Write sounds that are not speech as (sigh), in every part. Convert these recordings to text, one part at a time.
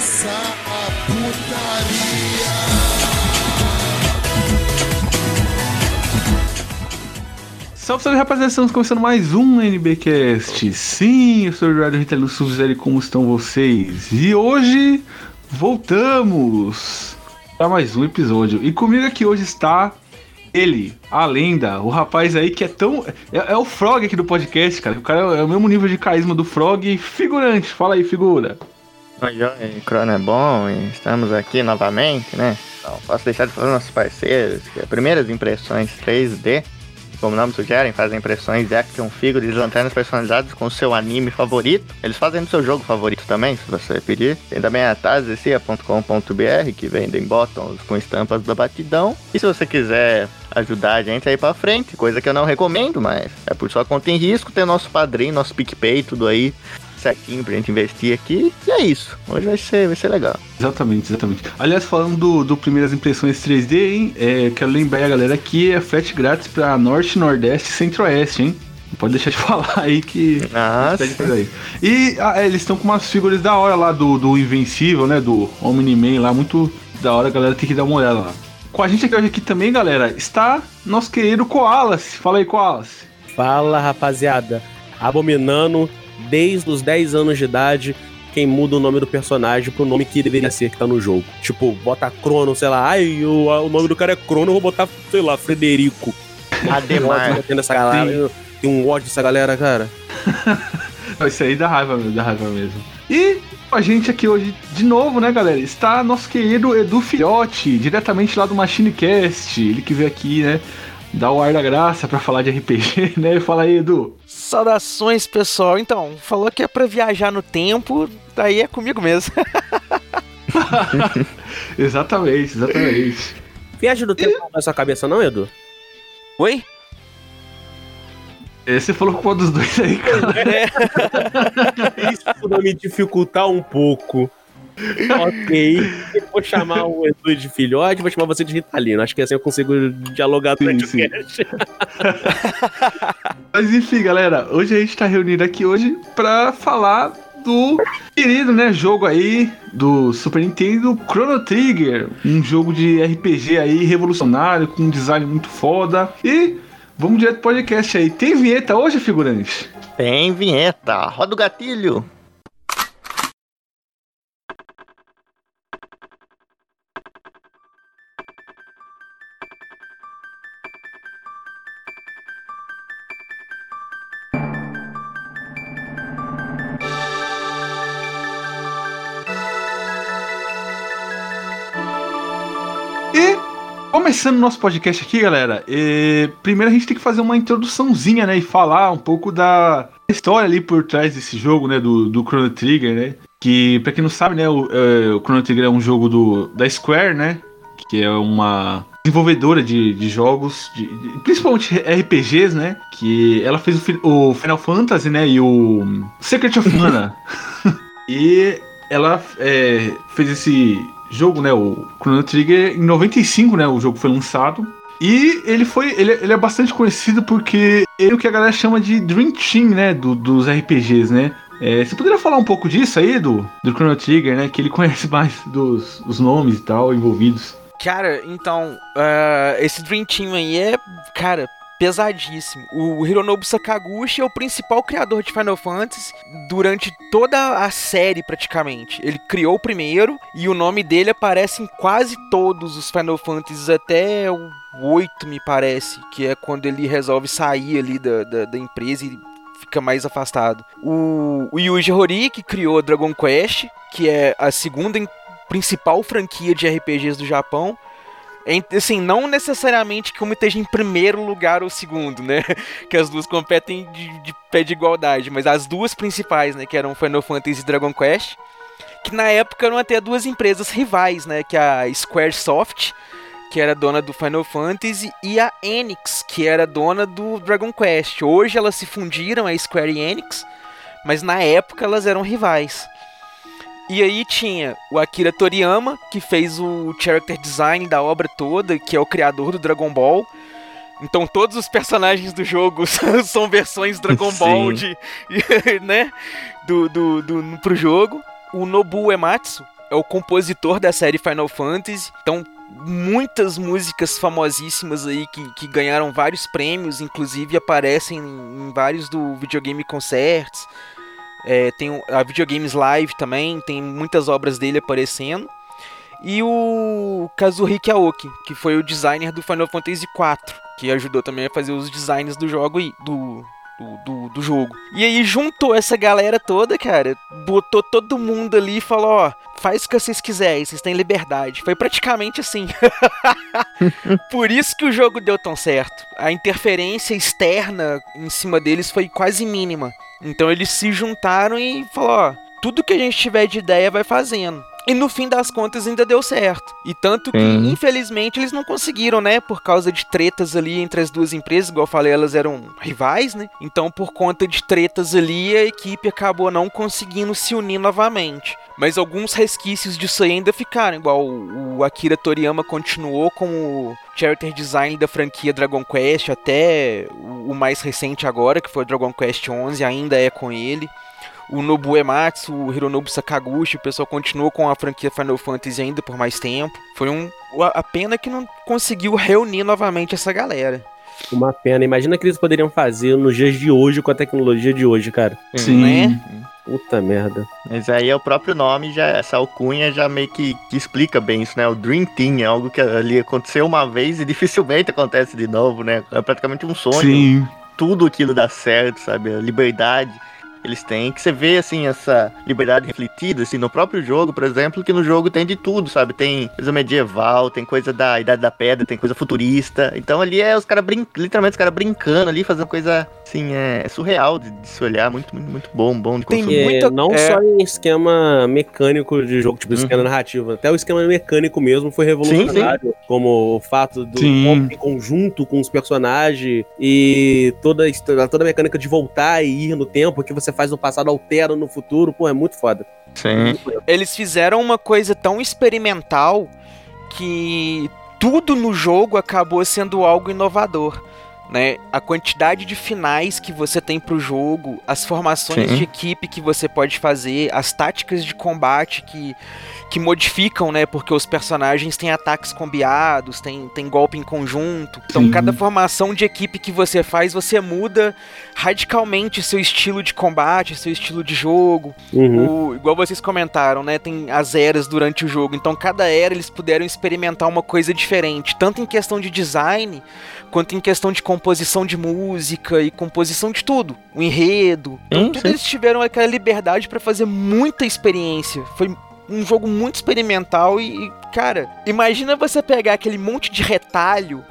começar a putaria. Salve, salve rapaziada, estamos começando mais um NBcast. Sim, eu sou o Eduardo Rita Lúcio como estão vocês? E hoje voltamos para mais um episódio. E comigo aqui hoje está ele, a lenda, o rapaz aí que é tão. É, é o Frog aqui do podcast, cara. O cara é o mesmo nível de carisma do Frog figurante. Fala aí, figura. Oi, Crono é bom e estamos aqui novamente, né? Não posso deixar de falar dos nossos parceiros, que é Primeiras Impressões 3D, como o nome sugere, fazem impressões de action figures e lanternas personalizadas com o seu anime favorito. Eles fazem no seu jogo favorito também, se você pedir. Tem também a tazecia.com.br, que vendem bottoms com estampas da batidão. E se você quiser ajudar a gente a ir pra frente, coisa que eu não recomendo, mas é por sua conta em risco, tem nosso padrinho, nosso PicPay, tudo aí certinho pra gente investir aqui. E é isso. Hoje vai ser, vai ser legal. Exatamente, exatamente. Aliás, falando do, do Primeiras Impressões 3D, hein? É, quero lembrar a galera que é frete grátis pra Norte, Nordeste e Centro-Oeste, hein? Não pode deixar de (laughs) falar aí que. Nossa. Aí. E ah, é, eles estão com umas figuras da hora lá do, do Invencível, né? Do Omni-Man lá, muito da hora, a galera tem que dar uma olhada lá. Com a gente aqui hoje aqui também, galera, está nosso querido Koalas. Fala aí, Koalas. Fala, rapaziada. Abominando desde os 10 anos de idade quem muda o nome do personagem pro nome que deveria ser que tá no jogo. Tipo, bota Crono, sei lá, ai, o, o nome do cara é Crono, eu vou botar, sei lá, Frederico. Ademar. Essa galera, tem um ódio dessa galera, cara. (laughs) Isso aí dá raiva, dá raiva mesmo. E com a gente aqui hoje, de novo, né, galera? Está nosso querido Edu Filhote, diretamente lá do MachineCast. Ele que veio aqui, né? Dar o ar da graça para falar de RPG, (laughs) né? Fala aí, Edu. Saudações, pessoal. Então, falou que é pra viajar no tempo, daí é comigo mesmo. (laughs) exatamente, exatamente. Viagem no tempo não é sua cabeça, não, Edu? Oi? É, você falou qual dos dois aí, cara? É. (laughs) Isso vai me dificultar um pouco. Ok. Eu vou chamar o Edu de filhote, vou chamar você de Ritalino. Acho que assim eu consigo dialogar durante sim, o cast. (laughs) Mas enfim, galera, hoje a gente tá reunido aqui hoje pra falar do querido, né, jogo aí do Super Nintendo Chrono Trigger, um jogo de RPG aí revolucionário com um design muito foda. E vamos direto pro podcast aí. Tem vinheta hoje, figurante? Tem vinheta. Roda o gatilho. Começando o nosso podcast aqui, galera, e, primeiro a gente tem que fazer uma introduçãozinha, né? E falar um pouco da história ali por trás desse jogo, né? Do, do Chrono Trigger, né? Que, pra quem não sabe, né? O, é, o Chrono Trigger é um jogo do, da Square, né? Que é uma desenvolvedora de, de jogos, de, de, principalmente RPGs, né? Que ela fez o, o Final Fantasy, né? E o Secret of Mana. (laughs) e ela é, fez esse jogo, né? O Chrono Trigger, em 95, né? O jogo foi lançado. E ele foi. Ele, ele é bastante conhecido porque ele é o que a galera chama de Dream Team, né? Do, dos RPGs, né? É, você poderia falar um pouco disso aí, do, do Chrono Trigger, né? Que ele (laughs) conhece mais dos, dos nomes e tal envolvidos. Cara, então, uh, esse Dream Team aí é, cara, pesadíssimo. O Hironobu Sakaguchi é o principal criador de Final Fantasy durante toda a série, praticamente. Ele criou o primeiro e o nome dele aparece em quase todos os Final Fantasies, até o 8, me parece, que é quando ele resolve sair ali da, da, da empresa e fica mais afastado. O, o Yuji Horii, que criou Dragon Quest, que é a segunda principal franquia de RPGs do Japão, assim, não necessariamente que uma esteja em primeiro lugar ou segundo, né? (laughs) Que as duas competem de, de pé de igualdade, mas as duas principais, né? Que eram Final Fantasy e Dragon Quest, que na época eram até duas empresas rivais, né? Que a Squaresoft, que era dona do Final Fantasy, e a Enix, que era dona do Dragon Quest. Hoje elas se fundiram, a Square e Enix, mas na época elas eram rivais. E aí tinha o Akira Toriyama, que fez o character design da obra toda, que é o criador do Dragon Ball. Então todos os personagens do jogo (laughs) são versões Dragon Ball de, (laughs) né, do, do, do, pro jogo. O Nobu Ematsu, é o compositor da série Final Fantasy. Então, muitas músicas famosíssimas aí que, que ganharam vários prêmios, inclusive aparecem em, em vários do Videogame Concerts. É, tem a Videogames Live também, tem muitas obras dele aparecendo. E o Kazuhiki Aoki, que foi o designer do Final Fantasy IV, que ajudou também a fazer os designs do jogo e do, do, do, do jogo. E aí juntou essa galera toda, cara, botou todo mundo ali e falou, ó, faz o que vocês quiserem, vocês têm liberdade. Foi praticamente assim. (laughs) Por isso que o jogo deu tão certo. A interferência externa em cima deles foi quase mínima. Então eles se juntaram e falou, ó, tudo que a gente tiver de ideia vai fazendo. E no fim das contas ainda deu certo. E tanto que, infelizmente, eles não conseguiram, né? Por causa de tretas ali entre as duas empresas, igual eu falei, elas eram rivais, né? Então, por conta de tretas ali, a equipe acabou não conseguindo se unir novamente. Mas alguns resquícios disso aí ainda ficaram, igual o Akira Toriyama continuou como character design da franquia Dragon Quest até o o mais recente agora, que foi o Dragon Quest 11, ainda é com ele. O Nobu Ematsu, o Hironobu Sakaguchi, o pessoal continuou com a franquia Final Fantasy ainda por mais tempo. Foi um, a a pena que não conseguiu reunir novamente essa galera. Uma pena. Imagina o que eles poderiam fazer nos dias de hoje com a tecnologia de hoje, cara. Sim. Né? Puta merda. Mas aí é o próprio nome, já, essa alcunha já meio que, que explica bem isso, né? O Dream Team é algo que ali aconteceu uma vez e (laughs) dificilmente acontece de novo, né? É praticamente um sonho. Sim. Tudo aquilo dá certo, sabe? A liberdade eles têm, que você vê, assim, essa liberdade refletida, assim, no próprio jogo, por exemplo, que no jogo tem de tudo, sabe? Tem coisa medieval, tem coisa da Idade da Pedra, tem coisa futurista. Então ali é os caras brincando, literalmente os caras brincando ali, fazendo coisa, assim, é, surreal de, de se olhar, muito, muito, muito bom, bom de Tem consumir. É, muita- não é. só em esquema mecânico de jogo, tipo Uhum. esquema narrativo, até o esquema mecânico mesmo foi revolucionário, como o fato do Sim. em conjunto com os personagens e toda a, toda a mecânica de voltar e ir no tempo, que você faz no passado altera no futuro, pô, é muito foda. Sim. Eles fizeram uma coisa tão experimental que tudo no jogo acabou sendo algo inovador. Né? A quantidade de finais que você tem pro jogo, as formações Sim. de equipe que você pode fazer, as táticas de combate que, que modificam, né? Porque os personagens têm ataques combiados, tem, tem golpe em conjunto. Então, Sim. cada formação de equipe que você faz, você muda radicalmente seu estilo de combate, seu estilo de jogo. Uhum. O- igual vocês comentaram, né? Tem as eras durante o jogo. Então, cada era eles puderam experimentar uma coisa diferente, tanto em questão de design, quanto em questão de composição de música e composição de tudo. O enredo. Então, Sim, tudo sim. eles tiveram aquela liberdade pra fazer muita experiência. Foi um jogo muito experimental e, cara, imagina você pegar aquele monte de retalho.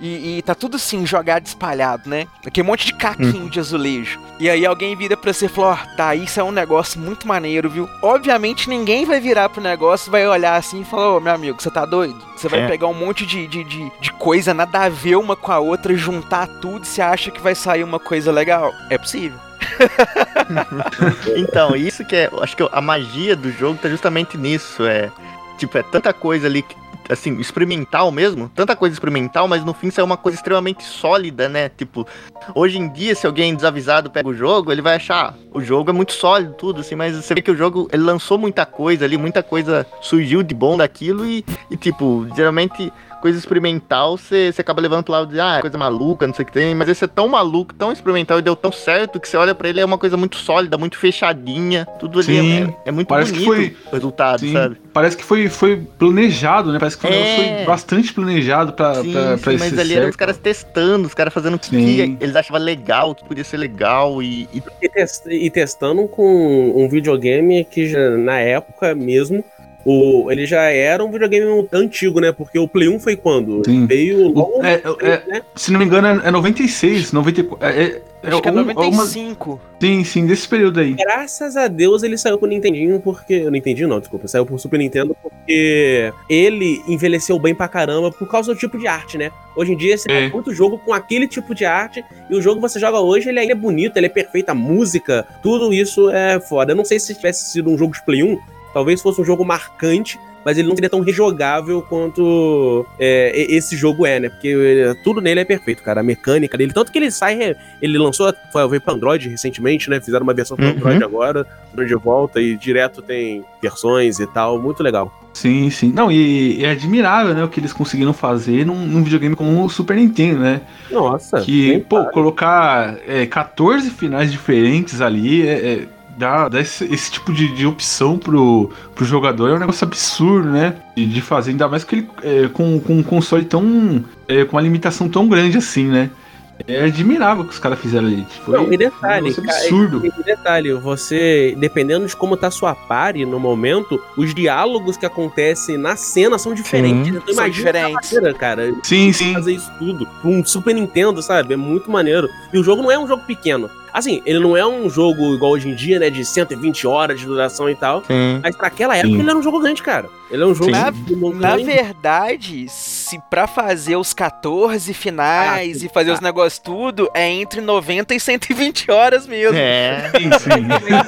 E, e tá tudo assim, jogado, espalhado, né? Aquele monte de caquinho de azulejo. E aí alguém vira pra você e fala, ó, tá, isso é um negócio muito maneiro, viu? Obviamente ninguém vai virar pro negócio, vai olhar assim e falar, ô meu amigo, você tá doido? Você vai É. pegar um monte de, de, de, de coisa nada a ver uma com a outra, juntar tudo e você acha que vai sair uma coisa legal? É possível. (laughs) Então, isso que é. Acho que a magia do jogo tá justamente nisso. É. Tipo, é tanta coisa ali que. Assim, experimental mesmo, tanta coisa experimental, mas no fim sai uma coisa extremamente sólida, né? Tipo, hoje em dia, se alguém desavisado pega o jogo, ele vai achar, "Ah, o jogo é muito sólido, tudo, assim, mas você vê que o jogo, ele lançou muita coisa ali, muita coisa surgiu de bom daquilo e, e tipo, geralmente coisa experimental, você, você acaba levando pro lado de, ah, coisa maluca, não sei o que tem, mas esse é tão maluco, tão experimental e deu tão certo que você olha pra ele é uma coisa muito sólida, muito fechadinha, tudo ali Sim, é, é muito parece que bonito foi- o resultado, Sim. sabe? Parece que foi, foi planejado, né? Parece que foi, É. negócio foi bastante planejado pra, Sim, pra, sim, pra mas esse ali eram os caras testando, os caras fazendo o que Sim. eles achavam legal, o que podia ser legal e, e E, e testando com um videogame que já, na época mesmo, o, ele já era um videogame antigo, né? Porque o Play 1 foi quando? Sim. Veio logo É, é, né? se não me engano, é, é 96, 94. É, é, é Acho que é um- uma- 95. Sim, sim, desse período aí. Graças a Deus ele saiu pro Nintendinho, porque. Nintendinho não, desculpa, saiu pro Super Nintendo porque ele envelheceu bem pra caramba por causa do tipo de arte, né? Hoje em dia você É. tem muito jogo com aquele tipo de arte, e o jogo que você joga hoje ele é bonito, ele é perfeito, a música, tudo isso é foda. Eu não sei se tivesse sido um jogo de Play 1, talvez fosse um jogo marcante, mas ele não seria tão rejogável quanto é, esse jogo é, né? Porque ele- tudo nele é perfeito, cara. A mecânica dele. Tanto que ele sai. Ele lançou. Foi, pra Android recentemente, né? Fizeram uma versão pra Uhum. Android agora. Android de volta e direto tem versões e tal. Muito legal. Sim, sim. Não, e, é admirável, né, o que eles conseguiram fazer num, num videogame como o Super Nintendo, né? Nossa. Que, pô, colocar é, 14 finais diferentes ali é, é- dá, dá esse, esse tipo de, de opção pro, pro jogador é um negócio absurdo, né? De, de fazer, ainda mais que ele é, com, com um console tão. é, com uma limitação tão grande assim, né? É admirável o que os caras fizeram ali. Foi Não, e detalhe, um negócio cara, absurdo. E detalhe, você, dependendo de como tá sua pare no momento, os diálogos que acontecem na cena são diferentes. Então São diferentes. maneira, cara, Sim, sim. fazer isso tudo. Um Super Nintendo, sabe? É muito maneiro. E o jogo não é um jogo pequeno. Assim, ele não é um jogo igual hoje em dia, né? De 120 horas de duração e tal. Sim. Mas pra aquela época Sim. ele era um jogo grande, cara. Ele é um jogo Na- de Na verdade, se pra fazer os 14 finais Ah, e fazer os ah. negócios tudo, é entre 90 e 120 horas mesmo. É. Sim, sim.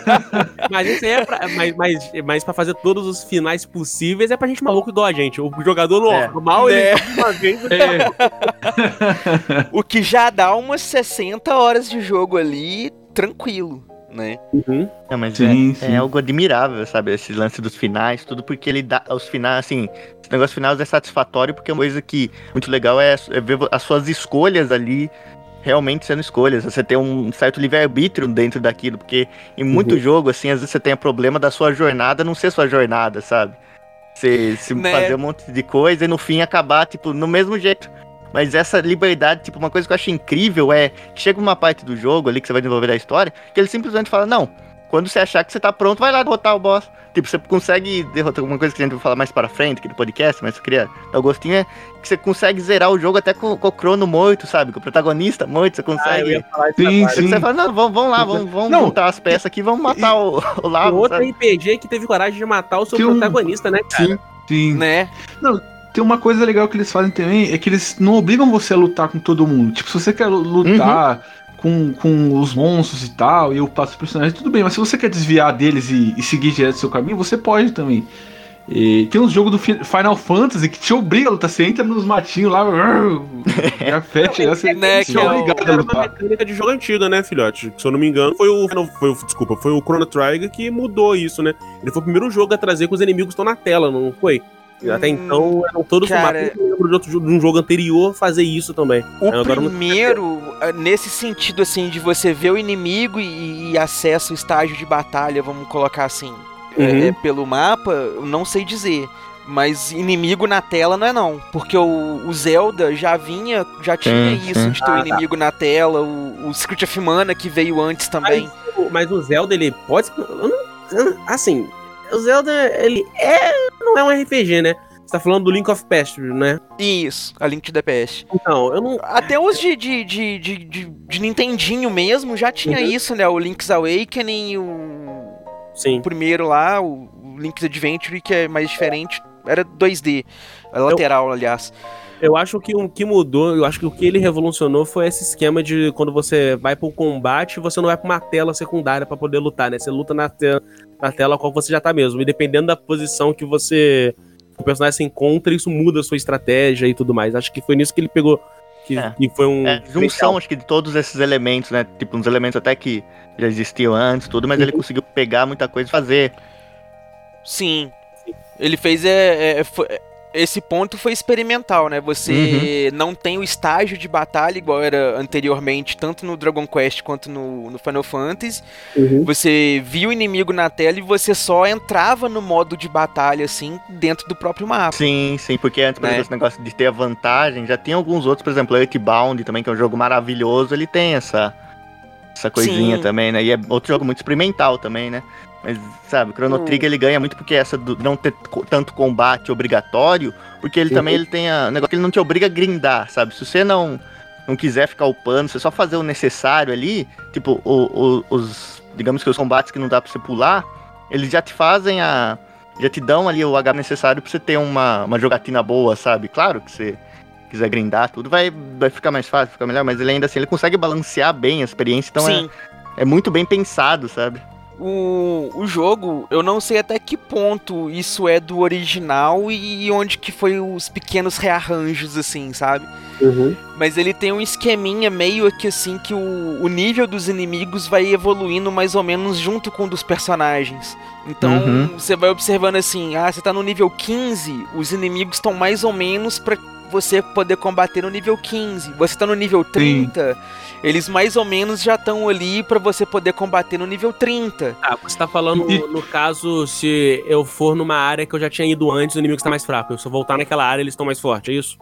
(laughs) Mas isso aí é pra, mas, mas, mas pra fazer todos os finais possíveis é pra gente maluco igual a gente. O jogador É. normal, É. ele uma vez. É, (laughs) O que já dá umas 60 horas de jogo ali, tranquilo, né? Uhum. Não, mas Sim, é, sim. é algo admirável, sabe? Esse lance dos finais, tudo porque ele dá. Os finais, assim, esse negócio finais é satisfatório porque uma coisa que muito legal é, é ver as suas escolhas ali realmente sendo escolhas. Você tem um certo livre-arbítrio dentro daquilo, porque em muito Uhum. jogo, assim, às vezes você tem o problema da sua jornada não ser sua jornada, sabe? Você se Né? fazer um monte de coisa e no fim acabar, tipo, no mesmo jeito. Mas essa liberdade, tipo, uma coisa que eu acho incrível é que chega uma parte do jogo ali que você vai desenvolver a história, que ele simplesmente fala, não, quando você achar que você tá pronto, vai lá derrotar o boss. Tipo, você consegue derrotar alguma coisa que a gente vai falar mais pra frente aqui do podcast, mas eu queria dar o gostinho, é que você consegue zerar o jogo até com, com o crono morto, sabe? Com o protagonista morto, você Ah, consegue. ia falar isso Sim, sim. você fala, não, vamos, vamos lá, vamos, vamos Não. juntar as peças aqui, vamos matar o, o Lavo, outro sabe? RPG que teve coragem de matar o seu um- protagonista, né, cara? Sim. sim. Né? Tem uma coisa legal que eles fazem também, é que eles não obrigam você a lutar com todo mundo. Tipo, se você quer lutar com, com os monstros e tal, e eu passo o personagem, tudo bem, mas se você quer desviar deles e, e seguir direto o seu caminho, você pode também. E tem uns jogos do Fi- Final Fantasy que te obriga a lutar. Você entra nos matinhos lá, (laughs) já fecha, já você, Né, que é é obrigado a Era uma lutar. mecânica de jogo antiga, né, filhote? Se eu não me engano, foi o. Não, foi o desculpa, foi o Chrono Trigger que mudou isso, né? Ele foi o primeiro jogo a trazer que os inimigos estão na tela, não foi? Até Hum, então eram todos cara-. Eu lembro de, outro, jogo- de um jogo anterior fazer isso também. O não- primeiro, eh, nesse sentido assim, de você ver o inimigo e, e acesso ao estágio de batalha, vamos colocar assim, é, Uhum. é, pelo mapa, eu não sei dizer. Mas inimigo na tela não é não. Porque o, o Zelda já vinha, já tinha Sim, isso sim. de ter o Ah, tá. inimigo na tela, o, o Secret of Mana que veio antes também. O- Mas o Zelda, ele pode. eu eu Assim, o Zelda, ele é. Não é um RPG, né? Você tá falando do Link of Past, né? Isso, a Link the Past. Então, eu não. Até os de, de, de, de, de, de Nintendinho mesmo já tinha Uhum. isso, né? O Link's Awakening, o, Sim. o primeiro lá, o Link's Adventure, que é mais diferente, era 2D. É lateral, aliás. Eu acho que o que mudou, eu acho que o que ele revolucionou foi esse esquema de quando você vai pro combate, você não vai pra uma tela secundária pra poder lutar, né? Você luta na, te na tela qual você já tá mesmo. E dependendo da posição que você. que o personagem se encontra, isso muda a sua estratégia e tudo mais. Acho que foi nisso que ele pegou. Que, É. que foi um. É, junção, acho que de todos esses elementos, né? Tipo, uns elementos até que já existiam antes, tudo, mas ele Uhum. conseguiu pegar muita coisa e fazer. Sim. Ele fez. É, é, foi- esse ponto foi experimental, né? Você não tem o estágio de batalha igual era anteriormente, tanto no Dragon Quest quanto no, no Final Fantasy. Uhum. Você via o inimigo na tela e você só entrava no modo de batalha, assim, dentro do próprio mapa. Sim, sim, porque antes, por Né? exemplo, esse negócio de ter a vantagem, já tem alguns outros, por exemplo, Earthbound também, que é um jogo maravilhoso, ele tem essa, essa coisinha Sim. também, né? E é outro jogo muito experimental também, né? Mas, sabe, o Chrono Hum. Trigger ele ganha muito porque essa do não ter tanto combate obrigatório, porque ele Uhum. também ele tem a, o negócio que ele não te obriga a grindar, sabe? Se você não não quiser ficar upando, você só fazer o necessário ali, tipo, o- o- os, digamos que os combates que não dá pra você pular, eles já te fazem a, já te dão ali o H necessário pra você ter uma, uma jogatina boa, sabe? Claro que você quiser grindar tudo, vai, vai ficar mais fácil, ficar melhor, mas ele ainda assim, ele consegue balancear bem a experiência, então é, Sim. é muito bem pensado, sabe? O, o jogo, eu não sei até que ponto isso é do original e onde que foi os pequenos rearranjos, assim, sabe? Uhum. Mas ele tem um esqueminha meio que assim que o, o nível dos inimigos vai evoluindo mais ou menos junto com o dos personagens. Então Uhum. você vai observando assim, ah, você tá no nível 15, os inimigos estão mais ou menos pra você poder combater no nível 15. Você tá no nível 30, eles mais ou menos já estão ali pra você poder combater no nível 30. Ah, você tá falando E- no caso se eu for numa área que eu já tinha ido antes, o inimigo está mais fraco. Eu só voltar naquela área, eles estão mais fortes, é isso?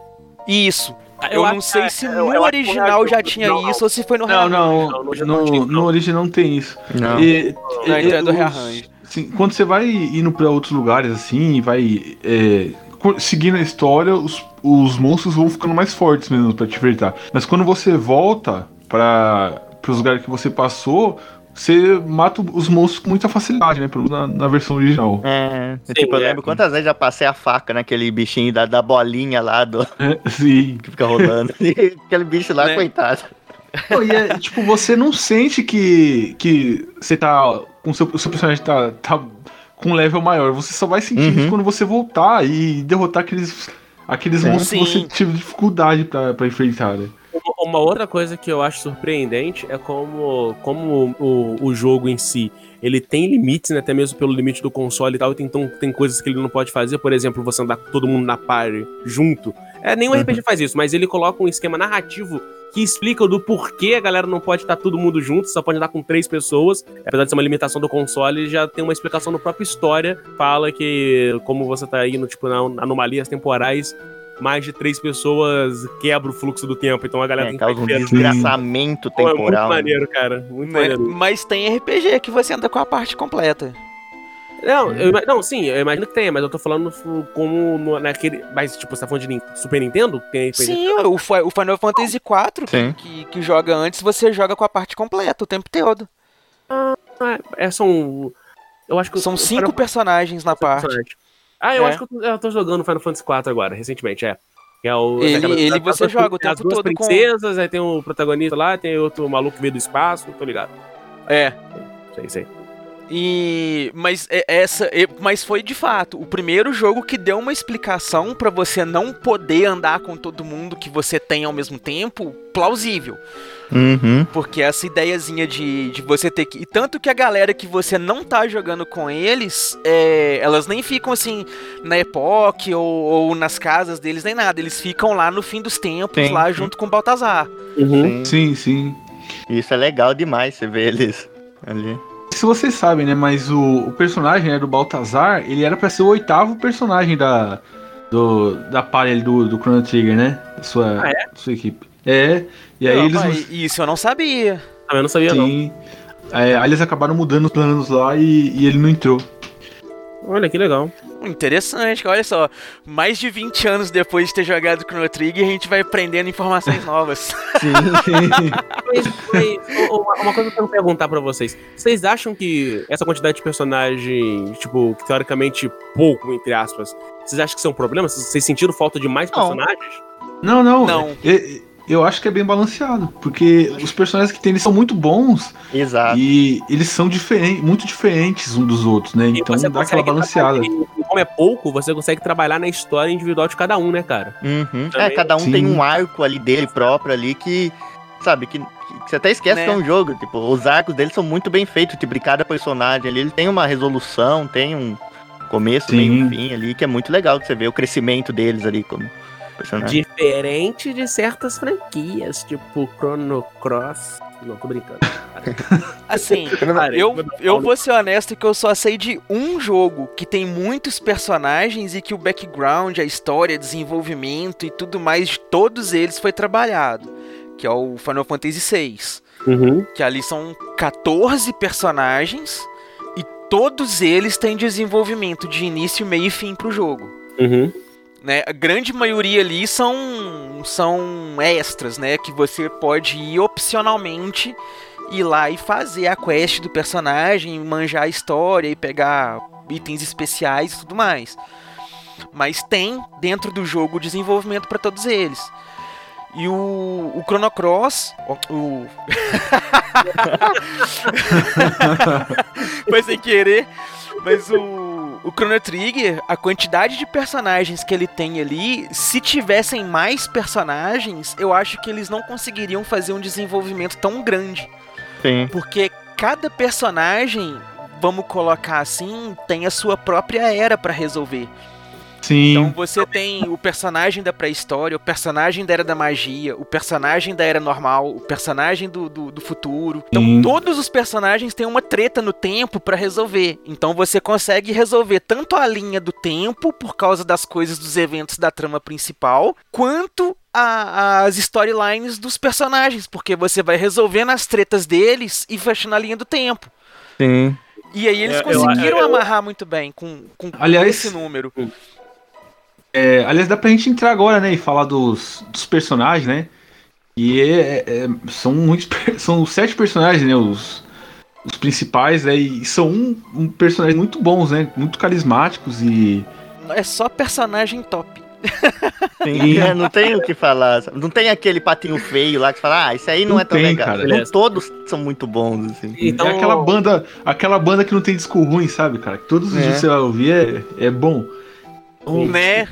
Isso. Ah, Eu, não acho- sei é, se eu- no eu original não, já tinha não, isso ou se foi no Não, real. não, não, no, não no, não. original não tem isso. Não. E- Não, e- então é do rearranjo. Sim, quando você vai indo pra outros lugares assim, e vai é, seguindo a história, os, os monstros vão ficando mais fortes mesmo pra te enfrentar. Mas quando você volta para os lugares que você passou, você mata os monstros com muita facilidade, né? Pelo menos na, na versão original. É, Sim, tipo, eu é. lembro quantas vezes já passei a faca naquele bichinho da, da bolinha lá do, (laughs) Sim. que fica rolando. (laughs) E aquele bicho lá, Né? coitado. Pô, e é, (laughs) tipo, você não sente que, que você tá. Com seu, o seu personagem tá, tá com um level maior. Você só vai sentir Uhum. isso quando você voltar e derrotar aqueles. Aqueles Sim. monstros que você teve dificuldade pra, pra enfrentar, né? Uma- outra coisa que eu acho surpreendente é como, como o, o jogo em si ele tem limites, né, até mesmo pelo limite do console e tal, então tem coisas que ele não pode fazer, por exemplo, você andar todo mundo na party junto. É, nenhum Uhum. RPG faz isso, mas ele coloca um esquema narrativo que explica o do porquê a galera não pode estar todo mundo junto, só pode andar com três pessoas. Apesar de ser uma limitação do console, já tem uma explicação no própria história. Fala que, como você tá indo, tipo, na anomalias temporais, mais de três pessoas quebra o fluxo do tempo. Então a galera É, tem causa um desgraçamento Pô, é muito temporal. né? maneiro, cara. Muito Mas, maneiro. mas tem RPG que você anda com a parte completa. Não, eu ima- não, sim, eu imagino que tenha, mas eu tô falando como no- naquele. Mas, tipo, você tá falando de Super Nintendo? Tem? Sim, o, o Final Fantasy IV Sim. que, que joga antes, você joga com a parte completa o tempo todo. Ah, é, são. Eu acho que São eu- cinco Final- personagens na parte. personagem. Ah, eu É. acho que eu tô, eu tô jogando Final Fantasy IV agora, recentemente, é. Que é o, Ele- aquela- ele você duas- joga o as tempo duas todo com- princesas, aí tem o protagonista lá, tem outro maluco que veio do espaço, tô ligado. É. Sei, sei. E mas é- essa, mas foi de fato o primeiro jogo que deu uma explicação pra você não poder andar com todo mundo que você tem ao mesmo tempo, plausível. Uhum. Porque essa ideiazinha de, de você ter que. E tanto que a galera que você não tá jogando com eles, é, elas nem ficam assim na Epoch ou, ou nas casas deles, nem nada. Eles ficam lá no fim dos tempos, Sim, lá sim. junto com o Baltazar. Uhum. Sim. Sim, sim. Isso é legal demais, você vê eles ali. Se vocês sabem, né? Mas o, o personagem né, do Baltazar, ele era pra ser o oitavo personagem da. Do, da ali do, do Chrono Trigger, né? Da sua, Ah, da sua equipe. É. E aí Não, eles. Isso eu não sabia. Ah, eu não sabia, não. Sim. É, aí eles acabaram mudando os planos lá e, e ele não entrou. Olha que legal. Interessante, olha só. Mais de 20 anos depois de ter jogado Chrono Trigger, a gente vai aprendendo informações novas. (laughs) Mas, mas, uma, coisa que eu quero perguntar pra vocês. Vocês acham que essa quantidade de personagens, tipo, teoricamente pouco, entre aspas, vocês acham que isso é um problema? Vocês sentiram falta de mais Não. personagens? Não, não. Não. é- eu acho que é bem balanceado. Porque os personagens que tem eles são muito bons Exato. e eles são diferentes, muito diferentes um dos outros, né? E Então você dá aquela balanceada. Como é pouco, você consegue trabalhar na história individual de cada um, né, cara? Uhum. É, cada um Sim. tem um arco ali dele próprio ali que, sabe, que, que você até esquece Né? que é um jogo. Tipo, os arcos dele são muito bem feitos, tipo, de cada personagem ali, ele tem uma resolução, tem um começo, Sim. meio fim ali, que é muito legal de você ver o crescimento deles ali como personagem. Diferente de certas franquias, tipo Chrono Cross. Não, tô brincando. (laughs) Assim, (laughs) eu, eu vou ser honesto que eu só sei de um jogo que tem muitos personagens e que o background, a história, desenvolvimento e tudo mais de todos eles foi trabalhado. Que é o Final Fantasy VI. Uhum. Que ali são 14 personagens e todos eles têm desenvolvimento de início, meio e fim pro jogo. Uhum. Né? A grande maioria ali são, são extras, né? Que você pode ir opcionalmente ir lá e fazer a quest do personagem, manjar a história e pegar itens especiais e tudo mais. Mas tem dentro do jogo desenvolvimento para todos eles. E o, o Chrono Cross, o, (laughs) foi sem querer, mas o, o Chrono Trigger, a quantidade de personagens que ele tem ali, se tivessem mais personagens, eu acho que eles não conseguiriam fazer um desenvolvimento tão grande. Sim. Porque cada personagem, vamos colocar assim, tem a sua própria era pra resolver. Sim. Então você tem o personagem da pré-história, o personagem da era da magia, o personagem da era normal, o personagem do, do, do futuro. Então Sim. todos os personagens têm uma treta no tempo pra resolver. Então você consegue resolver tanto a linha do tempo, por causa das coisas dos eventos da trama principal, quanto a- as storylines dos personagens, porque você vai resolvendo as tretas deles e fechando a linha do tempo. Sim. E aí eles É, eu- conseguiram eu- amarrar muito bem com, com Aliás- esse número. É, aliás, dá pra gente entrar agora, né, e falar dos, dos personagens, né? E é- é- são muitos. (laughs) São sete personagens, né? Os, os principais, né? E são um, um personagens muito bons, né? Muito carismáticos e. É só personagem top. Sim. (laughs) É, não tem o que falar. Não tem aquele patinho feio lá que fala, ah, isso aí não, Não é tão tem, legal. cara. Não, todos são muito bons, assim. Então, é aquela banda. Aquela banda que não tem disco ruim, sabe, cara? Que todos os É. dias você vai ouvir é, é bom. Né?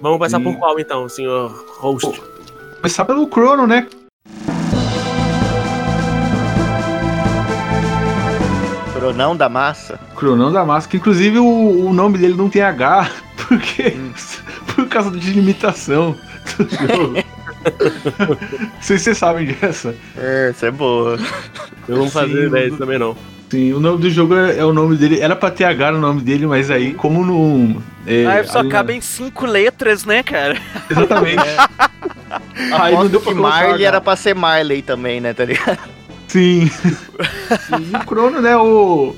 Vamos começar Sim. por qual então, senhor host? Começar pelo Chrono, né? Coronão da massa. Cronão da Massa, que inclusive o, o nome dele não tem H, (laughs) porque. por causa de limitação do jogo. (laughs) não sei se vocês sabem dessa. É, isso é boa. Eu não fazia ideia também não. Sim, o nome do jogo é, é o nome dele. Era pra ter H no nome dele, mas aí, como não. É, Ah, só ali cabe em cinco letras, né, cara? Exatamente. (laughs) aí não deu que pra colocar Marley H. era pra ser Marley também, né, tá ligado? Sim. Sim, (laughs) E o Crono, né, o,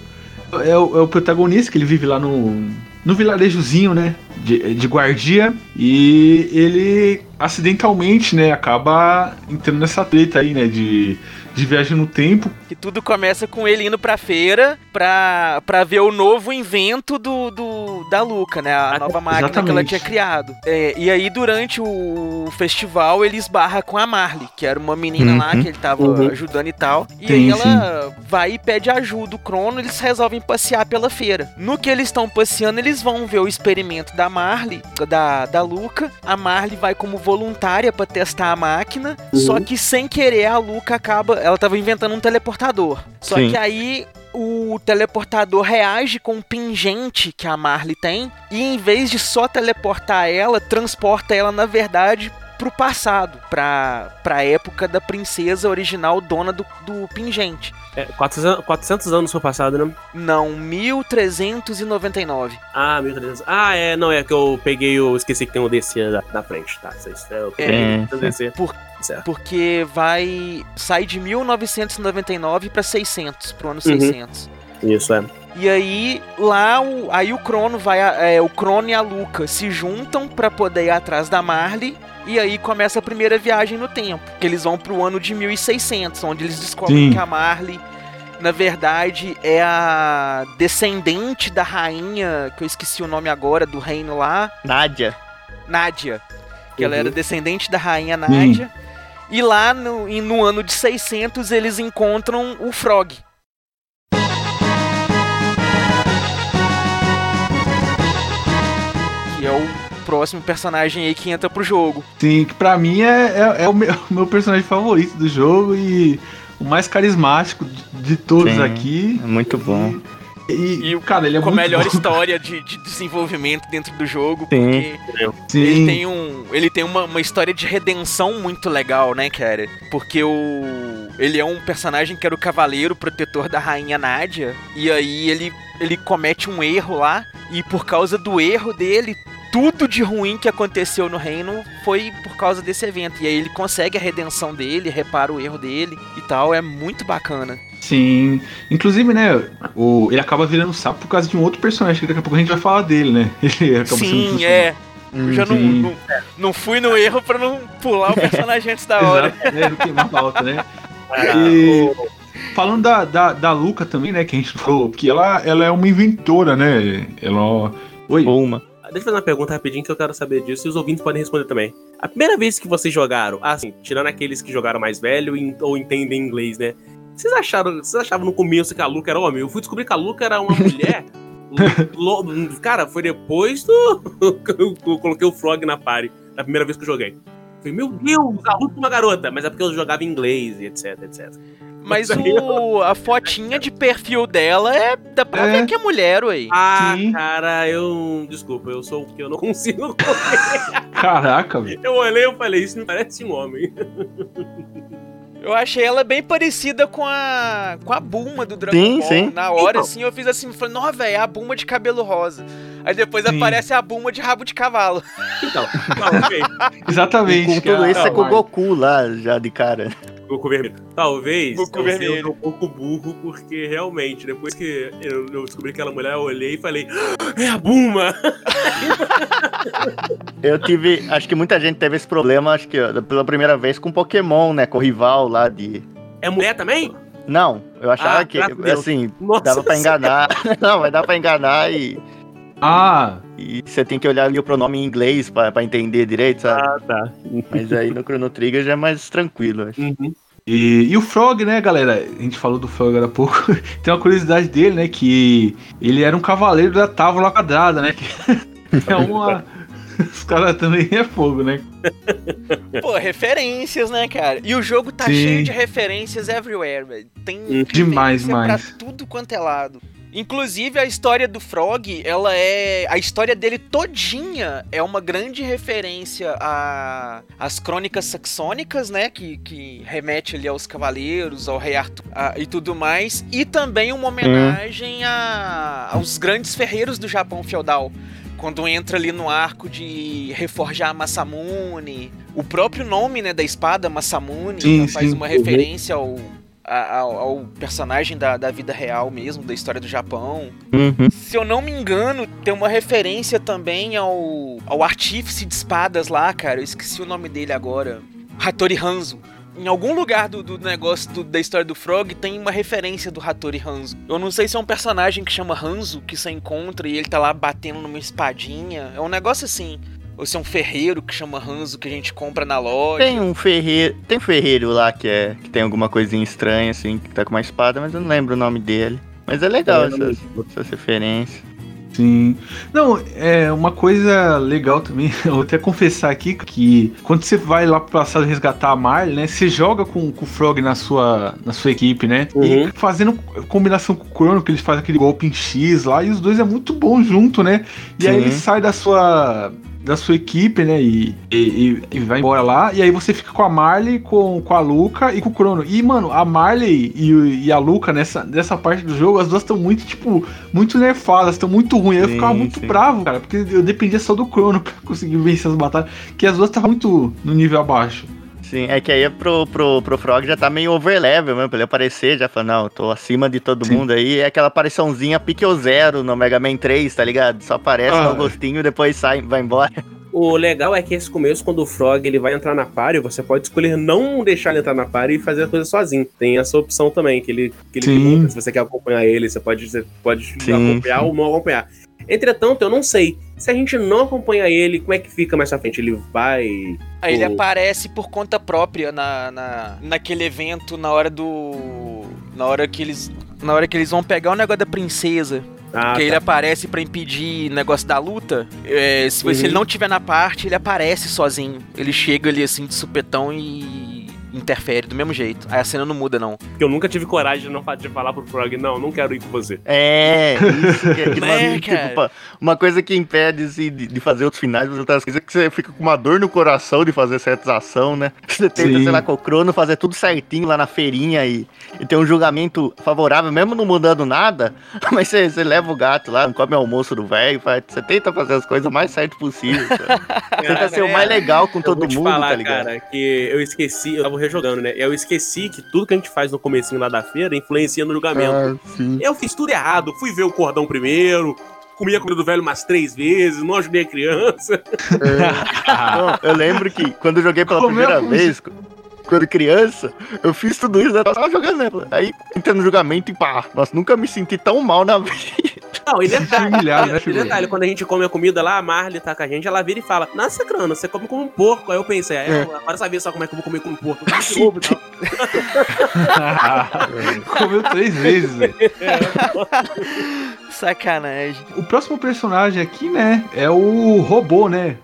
é, o. é o protagonista que ele vive lá no. No vilarejozinho, né? De, de guardia. E ele acidentalmente, né? Acaba entrando nessa treta aí, né? De, de viagem no tempo. Que tudo começa com ele indo pra feira pra, pra ver o novo invento do, do da Luca, né? A Ah, nova máquina que ela exatamente. tinha criado. É, e aí, durante o festival, ele esbarra com a Marley, que era uma menina lá Uhum. que ele tava Uhum. ajudando e tal. E Sim, aí ela vai e pede ajuda. O Crono, eles resolvem passear pela feira. No que eles estão passeando, eles vão ver o experimento da Marley, da, da Luca. A Marley vai como voluntária pra testar a máquina. Só que sem querer, a Luca acaba. Ela tava inventando um teleportador. Só Sim. que aí. O teleportador reage com o pingente que a Marley tem e em vez de só teleportar ela, transporta ela na verdade pro passado, pra, pra época da princesa original dona do, do pingente. É, 400, 400 anos foi passado, né? Não, 1399. Ah, 1300. Ah, é, não, é que eu peguei, eu esqueci que tem um DC da, da frente, tá? Isso é, eu peguei É, o DC. Por- Certo. Porque vai. sai de 1999 pra 600, pro ano Uhum. 600. Isso, é. E aí, lá, o, aí o Crono vai. É, o Crono e a Luca se juntam pra poder ir atrás da Marley. E aí começa a primeira viagem no tempo. Que eles vão pro ano de 1600, onde eles descobrem Sim. que a Marley, na verdade, é a descendente da rainha, que eu esqueci o nome agora, do reino lá, Nádia. Nádia. Que ela Uhum. era descendente da rainha Nádia. E lá no, e no ano de 600 eles encontram o Frog. Que é o próximo personagem aí que entra pro jogo. Sim, que pra mim é, é, é o, meu, (laughs) meu personagem favorito do jogo e o mais carismático de, de todos Sim. aqui. É muito bom. E, E o- cara, ele é com a melhor bom. história de, de desenvolvimento dentro do jogo, Sim. porque Sim. ele tem, um, ele tem uma, uma história de redenção muito legal, né, cara? Porque o ele é um personagem que era o cavaleiro protetor da rainha Nádia, e aí ele, ele comete um erro lá, e por causa do erro dele, tudo de ruim que aconteceu no reino foi por causa desse evento. E aí ele consegue a redenção dele, repara o erro dele e tal, é muito bacana. Sim. Inclusive, né, o, ele acaba virando sapo por causa de um outro personagem, que daqui a pouco a gente vai falar dele, né? (laughs) Ele acaba Sim, sendo é. Eu já não, não, não fui no erro pra não pular o personagem antes da hora. Exato, né? Queimar pauta, né? (laughs) Ah, E- o- Falando da, da, da Luca também, né, que a gente falou, que ela, ela é uma inventora, né? Ela. Oi. Uma. deixa eu fazer uma pergunta rapidinho que eu quero saber disso e os ouvintes podem responder também. A primeira vez que vocês jogaram, assim, tirando aqueles que jogaram mais velho ou entendem inglês, né? Vocês acharam, vocês achavam no começo que a Luca era homem? Eu fui descobrir que a Luca era uma mulher. (laughs) Lo- lo- cara, foi depois do. que (laughs) eu eu coloquei o Frog na party, na primeira vez que eu joguei. Falei, meu Deus, a Luca é uma garota, mas é porque eu jogava em inglês e etc, etc. Mas o, a fotinha de perfil dela é. Dá pra É. ver que é mulher, ué. Ah, Sim. cara, eu. Desculpa, eu sou o que eu não (laughs) consigo. Caraca, velho. Eu olhei e falei, isso não parece um homem. Eu achei ela bem parecida com a. com a Bulma do Dragon Sim, Ball. sim. Na hora, Então. assim, eu fiz assim, falei, não, velho, é a Bulma de cabelo rosa. Aí depois Sim. aparece a Bulma de rabo de cavalo. Então, (laughs) talvez. Exatamente. Com tudo isso é com o Goku lá, já de cara. Goku vermelho. Talvez Goku eu vermelho. um pouco burro, porque realmente, depois que eu, eu descobri aquela mulher, eu olhei e falei, "Ah, é a Bulma! (laughs) Eu tive. Acho que muita gente teve esse problema, acho que ó, pela primeira vez com Pokémon, né? Com o rival lá de. É mulher também? Não, eu achava Ah, que, assim, Nossa, dava pra enganar. (laughs) Não, mas dá pra enganar e, Ah, e você tem que olhar ali o pronome em inglês pra, pra entender direito, sabe? Ah, tá. Mas aí no Chrono Trigger já é mais tranquilo, acho. Uhum. E, e o Frog, né, galera? A gente falou do Frog agora há pouco. (laughs) Tem uma curiosidade dele, né? Que ele era um cavaleiro da Távola Quadrada, né? (laughs) Que é uma. (laughs) Os caras também é fogo, né? Pô, referências, né, cara? E o jogo tá Sim. cheio de referências everywhere, velho. Tem Hum. Demais, demais. pra tudo quanto é lado. Inclusive, a história do Frog, ela é. A história dele todinha é uma grande referência a- às crônicas saxônicas, né? Que, que remete ali aos cavaleiros, ao rei Arthur a- e tudo mais. E também uma homenagem a- aos grandes ferreiros do Japão feudal. Quando entra ali no arco de reforjar Masamune. O próprio nome né, da espada, Masamune, Sim, faz sim. uma referência ao, ao, ao personagem da, da vida real mesmo, da história do Japão. Uhum. Se eu não me engano, tem uma referência também ao, ao artífice de espadas lá, cara. Eu esqueci o nome dele agora. Hattori Hanzo. Em algum lugar do, do negócio do- da história do Frog tem uma referência do Hattori Hanzo. Eu não sei se é um personagem que chama Hanzo que você encontra e ele tá lá batendo numa espadinha. É um negócio assim. Ou se é um ferreiro que chama Hanzo que a gente compra na loja. Tem um ferreiro. Tem um ferreiro lá que é. que tem alguma coisinha estranha, assim, que tá com uma espada, mas eu não lembro o nome dele. Mas é legal não essas, essas referências. Sim. Não, é uma coisa legal também, (laughs) eu vou até confessar aqui que quando você vai lá pro passado resgatar a Marley, né? Você joga com, com o Frog na sua, na sua equipe, né? Uhum. E fazendo combinação com o Chrono, que eles fazem aquele golpe em X lá, e os dois é muito bom junto, né? E aí Sim. ele sai da sua. Da sua equipe, né? E, e, e vai embora lá. E aí você fica com a Marley, com, com a Luca e com o Chrono. E, mano, a Marley e, e a Luca nessa, nessa parte do jogo, as duas estão muito, tipo, muito nerfadas, estão muito ruins. Aí eu Sim, ficava muito sim. bravo, cara, porque eu dependia só do Chrono (laughs) pra conseguir vencer as batalhas, que as duas estavam muito no nível abaixo. Sim, é que aí pro, pro, pro Frog já tá meio overlevel mesmo, pra ele aparecer, já fala, não, eu tô acima de todo Sim. mundo aí. É aquela apariçãozinha pique ou zero no Mega Man 3, tá ligado? Só aparece, Ah. dá um gostinho e depois sai, vai embora. (laughs) O legal é que esse começo, quando o Frog ele vai entrar na party, você pode escolher não deixar ele entrar na party e fazer a coisa sozinho. Tem essa opção também, que ele, que ele pergunta se você quer acompanhar ele, você pode, você pode Sim, acompanhar sim. ou não acompanhar. Entretanto, eu não sei. Se a gente não acompanha ele, como é que fica mais pra frente? Ele vai. Aí ele o- aparece por conta própria na, na, naquele evento, na hora do. Na hora que eles. Na hora que eles vão pegar o negócio da princesa. Ah, que tá. ele aparece pra impedir o negócio da luta. É, se, se Uhum. ele não tiver na parte, ele aparece sozinho. Ele chega ali assim de supetão e interfere do mesmo jeito. Aí a cena não muda, não. Porque eu nunca tive coragem de, não, de falar pro Frog, não, não quero ir com você. É, isso que, que (laughs) Né, uma, cara? tipo, pa- uma coisa que impede assim, de, de fazer outros finais, fazer outras coisas, é que você fica com uma dor no coração de fazer certas ações, né? (laughs) Você tenta, Sim. sei lá, com o Crono, fazer tudo certinho lá na feirinha e, e ter um julgamento favorável, mesmo não mudando nada, (laughs) mas você, você leva o gato lá, não come o almoço do velho, você tenta fazer as coisas o mais certo possível. sabe? Tenta ser o mais legal com todo mundo, falar, tá ligado? cara, que eu esqueci, eu tava rejogando, né? Eu esqueci que tudo que a gente faz no comecinho lá da feira influencia no julgamento. Ah. Eu fiz tudo errado, fui ver o cordão primeiro, comi a comida do velho umas três vezes, não ajudei a criança. (laughs) Não, eu lembro que quando eu joguei pela Comeu primeira com vez, quando criança, eu fiz tudo isso, né? Eu tava jogando, né? Aí entrei no julgamento e pá, nossa, nunca me senti tão mal na (laughs) vida. Não, e detalhe, (laughs) humilhado, né, e detalhe, quando a gente come a comida lá, a Marley tá com a gente, ela vira e fala, nossa, Crano, você come como um porco. Aí eu pensei, é, É. agora saber só como é que eu vou comer como um porco. Eu como ovo. Comeu três vezes, velho. Sacanagem. O próximo personagem aqui, né, é o robô, né?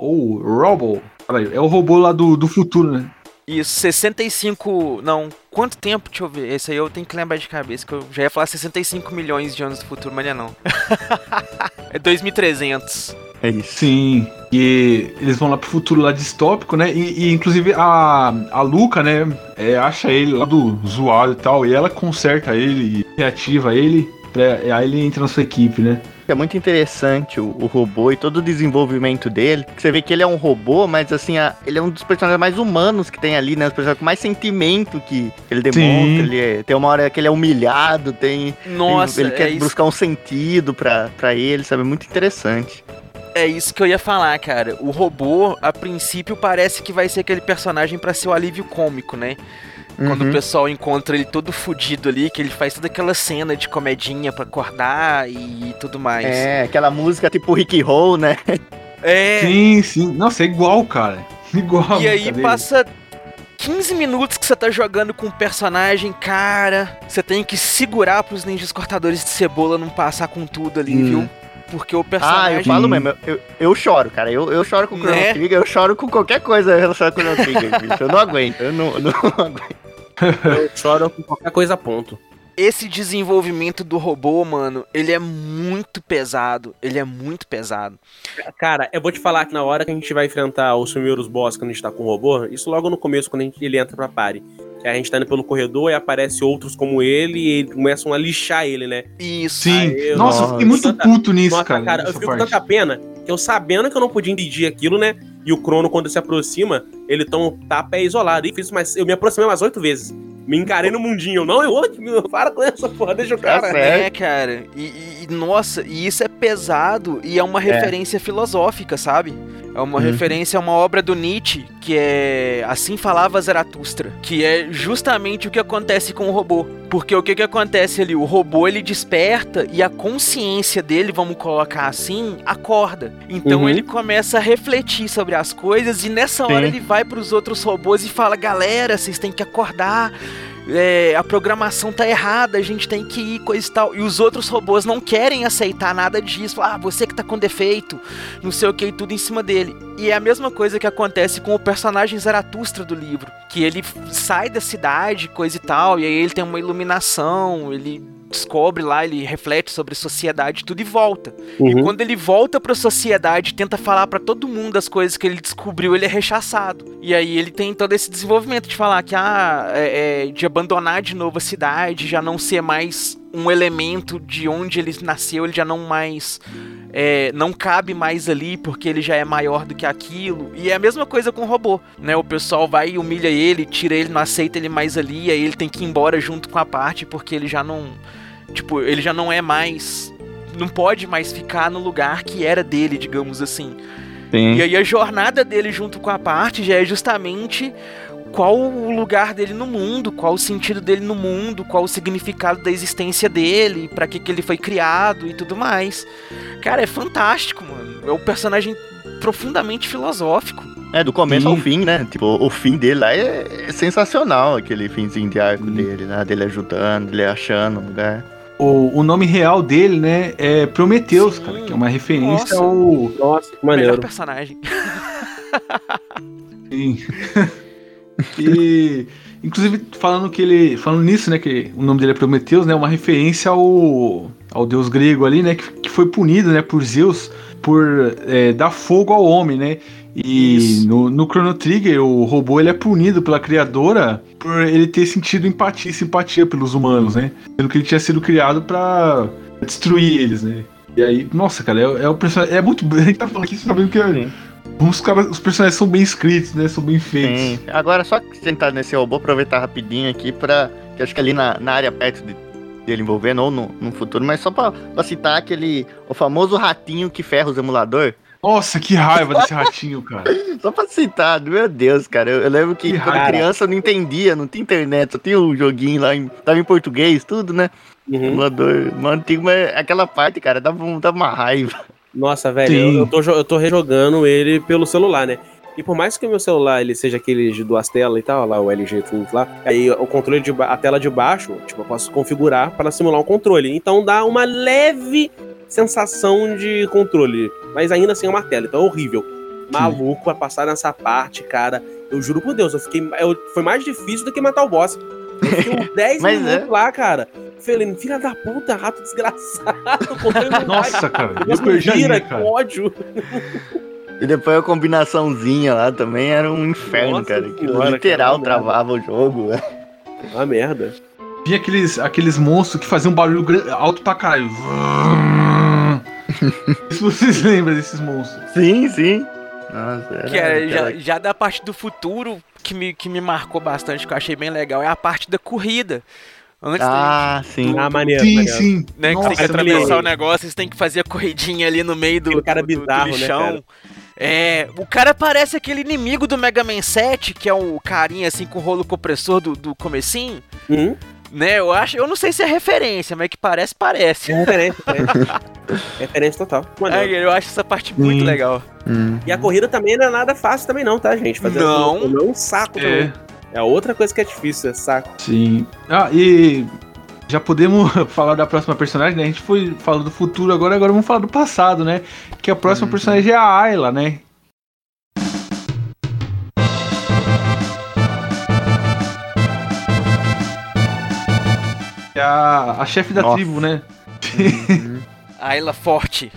Ou Robo. Peraí, É o robô lá do, do futuro, né? Isso, 65. Não, quanto tempo? Deixa eu ver. Esse aí eu tenho que lembrar de cabeça, que eu já ia falar 65 milhões de anos do futuro, mas não é não. (laughs) é 2300. É isso. Sim. E eles vão lá pro futuro lá distópico, né? E, e, inclusive a, a Luca, né? é, acha ele lá do zoado e tal. E ela conserta ele, e reativa ele. Pra, aí ele entra na sua equipe, né? É muito interessante o, o robô e todo o desenvolvimento dele. Você vê que ele é um robô, mas assim, a- ele é um dos personagens mais humanos que tem ali, né? Os personagens com mais sentimento que ele demonstra. Ele é- tem uma hora que ele é humilhado, tem. tem- Nossa, ele é, quer isso, buscar um sentido pra, pra ele, sabe? Muito interessante. é isso que eu ia falar, cara. O robô, a princípio, parece que vai ser aquele personagem pra ser o alívio cômico, né? Quando o Uhum. pessoal encontra ele todo fudido ali, que ele faz toda aquela cena de comedinha pra acordar e tudo mais. É, aquela música tipo Rick Roll, né? É, Sim, sim. Nossa, é igual, cara. (laughs) Igual. E a aí dele. passa 15 minutos que você tá jogando com um personagem, cara. Você tem que segurar pros ninjas cortadores de cebola não passar com tudo ali, Hum. viu? Porque o Ah, personagem. eu falo mesmo, eu, eu, eu choro, cara. Eu, eu choro com o Chrono Né? Trigger, eu choro com qualquer coisa relacionada com o Chrono Trigger, bicho. Eu não aguento, eu não, (laughs) eu não aguento. (laughs) Eu choro com qualquer coisa a ponto. Esse desenvolvimento do robô, mano, ele é muito pesado. Ele é muito pesado. Cara, eu vou te falar que na hora que a gente vai enfrentar os primeiros boss quando a gente tá com o robô, isso logo no começo, quando a gente, ele entra pra party. Que a gente tá indo pelo corredor e aparece outros como ele e eles começam a lixar ele, né? Isso. Sim. Eu- Nossa, eu fiquei muito puto nisso, Nossa, cara. cara, eu fico com tanta pena que eu sabendo que eu não podia impedir aquilo, né? E o Crono, quando se aproxima, ele tão, tá pé isolado. E fiz mais, eu me aproximei umas oito vezes. Me encarei no mundinho. Eu, não, eu (laughs) vou, para com essa porra, deixa o cara. certo. É, cara. E, e- e, nossa, e isso é pesado e é uma referência filosófica, sabe? É uma Uhum. referência a uma obra do Nietzsche, que é Assim Falava Zaratustra, que é justamente o que acontece com o robô. Porque o que que acontece ali? O robô ele desperta e a consciência dele, vamos colocar assim, acorda. Então Uhum. ele começa a refletir sobre as coisas e nessa hora Sim. ele vai para os outros robôs e fala: "Galera, vocês têm que acordar é, a programação tá errada, a gente tem que ir, coisa e tal. E os outros robôs não querem aceitar nada disso. Ah, você que tá com defeito, não sei o que, e tudo em cima dele. E é a mesma coisa que acontece com o personagem Zaratustra do livro. Que ele sai da cidade, coisa e tal, e aí ele tem uma iluminação, ele descobre lá, ele reflete sobre a sociedade e tudo e volta. E Uhum. quando ele volta pra sociedade, tenta falar pra todo mundo as coisas que ele descobriu, ele é rechaçado. E aí ele tem todo esse desenvolvimento de falar que, ah, é, é, de abandonar de novo a cidade, já não ser mais um elemento de onde ele nasceu, ele já não mais. É, não cabe mais ali porque ele já é maior do que aquilo. E é a mesma coisa com o robô, né? O pessoal vai e humilha ele, tira ele, não aceita ele mais ali, e aí ele tem que ir embora junto com a parte porque ele já não. Tipo, ele já não é mais. Não pode mais ficar no lugar que era dele, digamos assim. Sim. E aí a jornada dele junto com a parte já é justamente qual o lugar dele no mundo, qual o sentido dele no mundo, qual o significado da existência dele, pra que que ele foi criado e tudo mais. Cara, é fantástico, mano. É um personagem profundamente filosófico. É, do começo ao Sim. fim, né? Tipo, o fim dele lá é, é sensacional, aquele finzinho de arco Sim. dele, né? Dele ajudando, ele achando um lugar. O, o nome real dele, né, é Prometheus, Sim. cara, que é uma referência Nossa. ao. Nossa, que Melhor maneiro. personagem. (laughs) Sim. (laughs) e. Inclusive, falando que ele. Falando nisso, né? Que o nome dele é Prometheus, né? Uma referência ao. ao deus grego ali, né? Que, que foi punido, né, por Zeus por é, dar fogo ao homem, né? E Isso. no, no Chrono Trigger, o robô ele é punido pela criadora por ele ter sentido empatia simpatia pelos humanos, né? Sendo que ele tinha sido criado pra destruir eles, né? E aí, nossa, cara, é, é o personagem. É muito. (laughs) A gente tá falando aqui sabendo que é. Os, caras, os personagens são bem escritos, né? São bem feitos. Sim. Agora, só que sentar nesse robô, aproveitar rapidinho aqui pra. Que acho que ali na, na área perto de- dele envolvendo, ou no, no futuro, mas só pra, pra citar aquele. O famoso ratinho que ferra os emulador. Nossa, que raiva desse ratinho, cara. (laughs) Só pra citar, meu Deus, cara. Eu, eu lembro que Que quando raiva. criança eu não entendia, não tinha internet, só tinha o joguinho lá, em, tava em português, tudo, né? Uhum. Emulador. Mano, tinha uma, aquela parte, cara, dava, um- dava uma raiva. Nossa, velho, eu, eu, tô, eu tô rejogando ele pelo celular, né? E por mais que o meu celular ele seja aquele de duas telas e tal, lá o LG Twins lá, aí o controle de a tela de baixo, tipo, eu posso configurar para simular um controle. Então dá uma leve sensação de controle, mas ainda assim é uma tela, então é horrível. Maluco pra passar nessa parte, cara. Eu juro por Deus, eu fiquei. eu- foi mais difícil do que matar o boss. Eu fiquei uns 10 (laughs) Mas minutos é. lá, cara. Falei, filha da puta, rato desgraçado. (laughs) Nossa, cara. Eu perdi a vira, linha, que cara. ódio. E depois a combinaçãozinha lá também era um inferno, Nossa cara. Que senhora, literal cara, uma travava o jogo, velho. Uma merda. Vinha aqueles, aqueles monstros que faziam um barulho alto pra caralho. (laughs) Se vocês lembram desses monstros. Sim, sim. Nossa, era Que é, já, já da parte do futuro, que me, que me marcou bastante, que eu achei bem legal, é a parte da corrida. Antes Ah, sim. Ah, maneiro. Sim, maneiro. sim. né, que Nossa, tem que atravessar o negócio, vocês têm que fazer a corridinha ali no meio do, cara do- do- do bizarro, né, lixão. cara? É, o cara parece aquele inimigo do Mega Man 7, que é o carinha assim com o rolo compressor do, do comecinho, Uhum. Né? Eu acho, eu não sei se é referência, mas que parece, parece. É referência, referência. (laughs) referência total. Maneiro. É, eu acho essa parte muito Sim. legal. Hum. E a corrida também não é nada fácil também não, tá, gente? Fazer Não. corrida é um saco É, também. É outra coisa que é difícil, é saco. sim. Ah, e já podemos (laughs) falar da próxima personagem, né? A gente foi falando do futuro agora, agora vamos falar do passado, né? Que a próxima Uhum. personagem é a Ayla, né? É a, a chefe da Nossa. tribo, né? Ayla forte.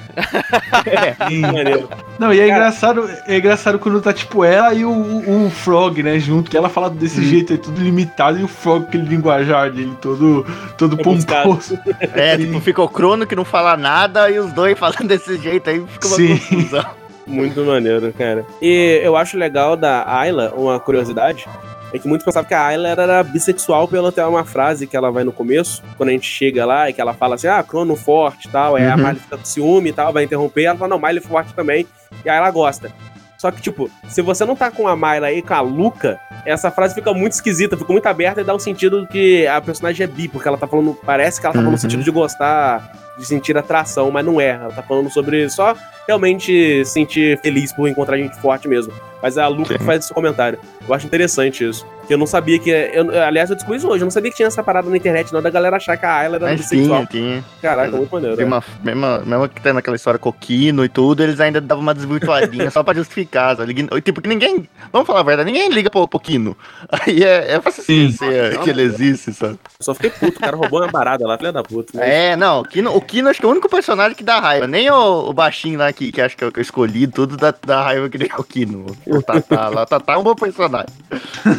Sim. (laughs) Maneiro. Não, e é Cara- engraçado, é engraçado quando tá tipo ela e o, o, o Frog, né, junto, que ela fala desse Hum. jeito, é tudo limitado, e o Frog, aquele linguajar dele, todo, todo Rebuscado. pomposo. (laughs) É, tipo, fica o Crono que não fala nada e os dois (laughs) falando desse jeito aí fica uma Sim. confusão. Muito maneiro, cara. E eu acho legal da Ayla, uma curiosidade, é que muitos pensavam que a Ayla era bissexual pela ter uma frase que ela vai no começo, quando a gente chega lá e que ela fala assim, ah, crono forte e tal, aí a Uhum. Miley fica com ciúme e tal, vai interromper, ela fala, não, Miley forte também, e aí ela gosta. Só que, tipo, se você não tá com a Myla aí com a Luca, essa frase fica muito esquisita, fica muito aberta e dá um sentido que a personagem é bi, porque ela tá falando, parece que ela tá falando no Uhum. sentido de gostar, de sentir atração, mas não é. Ela tá falando sobre só realmente se sentir feliz por encontrar gente forte mesmo. Mas é a Luca que Sim. faz esse comentário. Eu acho interessante isso. Porque eu não sabia que. Eu, aliás, eu descobri isso hoje. Eu não sabia que tinha essa parada na internet, não, da galera achar que a Ayla era Mas bissexual. tinha, tinha. Caraca, muito maneiro. Tem né? uma, mesmo, mesmo que tem naquela história coquino e tudo, eles ainda davam uma desvirtuadinha (laughs) só pra justificar, sabe? Tipo, que ninguém. Vamos falar a verdade, ninguém liga pro Poquino. Aí é, é fácil Sim. esquecer que ele existe, sabe? Eu só fiquei puto, o cara roubou uma parada lá, filha da puta. né? É, não, o Kino, o Kino acho que é o único personagem que dá raiva. Nem o, o baixinho lá que, que acho que é que eu escolhi, tudo dá, dá raiva que nem o Kino. O Tatá lá, o Tatá é um bom personagem.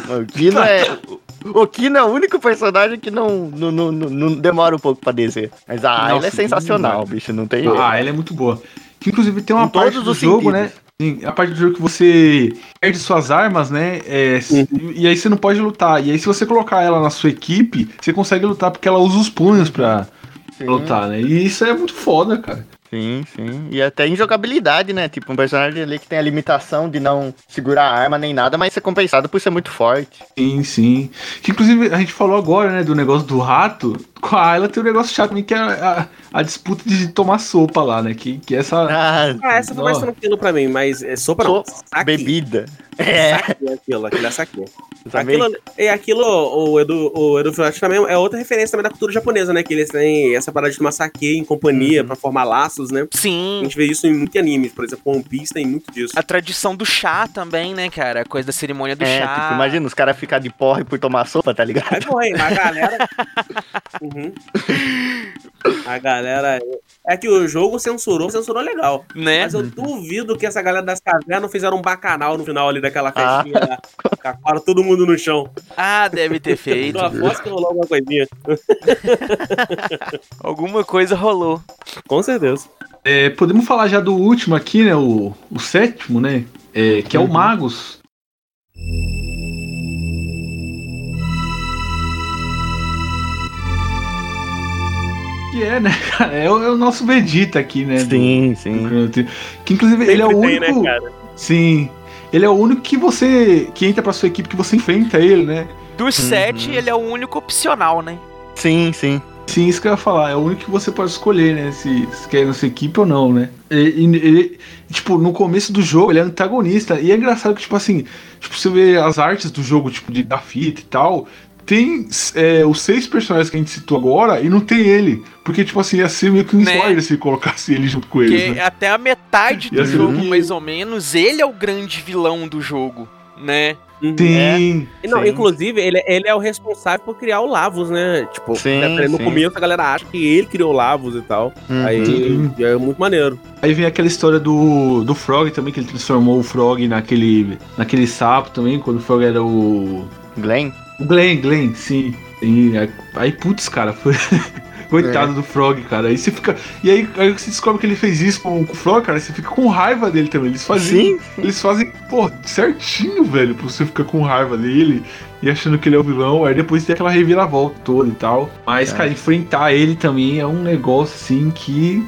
O Kino é. O Kino é o único personagem que não, não, não, não- demora um pouco pra descer. Mas a Ayla é Nossa, sensacional, não bicho, não tem. Ah, ela é muito boa. Que inclusive tem uma Em parte do jogo, sentidos. né? Sim, A parte do jogo que você perde suas armas, né? é, s- E aí você não pode lutar. E aí, se você colocar ela na sua equipe, você consegue lutar porque ela usa os punhos pra Sim. lutar, né? E isso é muito foda, cara. Sim, sim. E até em jogabilidade, né? Tipo, um personagem ali que tem a limitação de não segurar a arma nem nada, mas ser compensado por ser muito forte. Sim, sim. Que inclusive a gente falou agora, né, do negócio do rato. Com a Ayla tem um negócio chato que é a, a- a disputa de tomar sopa lá, né? Que, que essa. Ah, Ah, essa foi mais tranquilo pra mim, mas é sopa não. so- Saque. bebida. É. Saque é aquilo, aquilo é saque. Também. Aquilo, é aquilo, o Edu, o Edu Filhote também é outra referência também da cultura japonesa, né? Que eles têm essa parada de tomar sake em companhia Uhum. pra formar laços, né? A Sim. gente vê isso em muitos animes, por exemplo, One Piece tem muito disso. A tradição do chá também, né, cara? A coisa da cerimônia do É, chá. tipo, imagina os caras ficar de porre por tomar sopa, tá ligado? Vai morrer, mas a galera. (laughs) Uhum. (laughs) A galera. É que o jogo censurou, censurou legal. Né? Mas eu duvido que essa galera das cavernas não fizeram um bacanal no final ali daquela festinha lá. Cacaram todo mundo no chão. Ah, deve ter feito. Eu aposto que rolou alguma coisinha. (laughs) Alguma coisa rolou. Com certeza. É, podemos falar já do último aqui, né? O, o sétimo, né? É, que é o Magus. Que é, né, cara? É o, é o nosso Vegeta aqui, né? do- Sim, do sim. Chrono Trigger. Que inclusive ele é o Sempre tem, único. né, cara? Sim. Ele é o único que você. que entra pra sua equipe que você enfrenta ele, né? Dos sete, ele é o único opcional, né? Sim, sim. Sim, isso que eu ia falar. É o único que você pode escolher, né? Se, se quer ir na sua equipe ou não, né? E- e- ele- tipo, no começo do jogo, ele é antagonista. E é engraçado que, tipo assim, tipo, você vê as artes do jogo, tipo, de, da fita e tal. Tem é, os seis personagens que a gente citou agora e não tem ele. Porque, tipo assim, ia ser meio que um Né? spoiler se colocasse ele junto com eles, né? até a metade do jogo, mais ou menos, ele é o grande vilão do jogo, né? Uhum. Sim. Não, Sim. inclusive, ele, ele é o responsável por criar o Lavos, né? Tipo, Sim, né, no sim. começo a galera acha que ele criou o Lavos e tal. Uhum. Aí é muito maneiro. Aí vem aquela história do, do Frog também, que ele transformou o Frog naquele, naquele sapo também, quando o Frog era o. Glenn? O Glenn, Glenn, sim. E aí, putz, cara, foi. (laughs) Coitado do Frog, cara. Aí você fica. E aí, aí você descobre que ele fez isso com, com o Frog, cara. Você fica com raiva dele também. Eles fazem. Sim. Eles fazem, pô, certinho, velho, pra você ficar com raiva dele e achando que ele é o vilão. Aí depois tem aquela reviravolta toda e tal. Mas, É. cara, enfrentar ele também é um negócio assim que.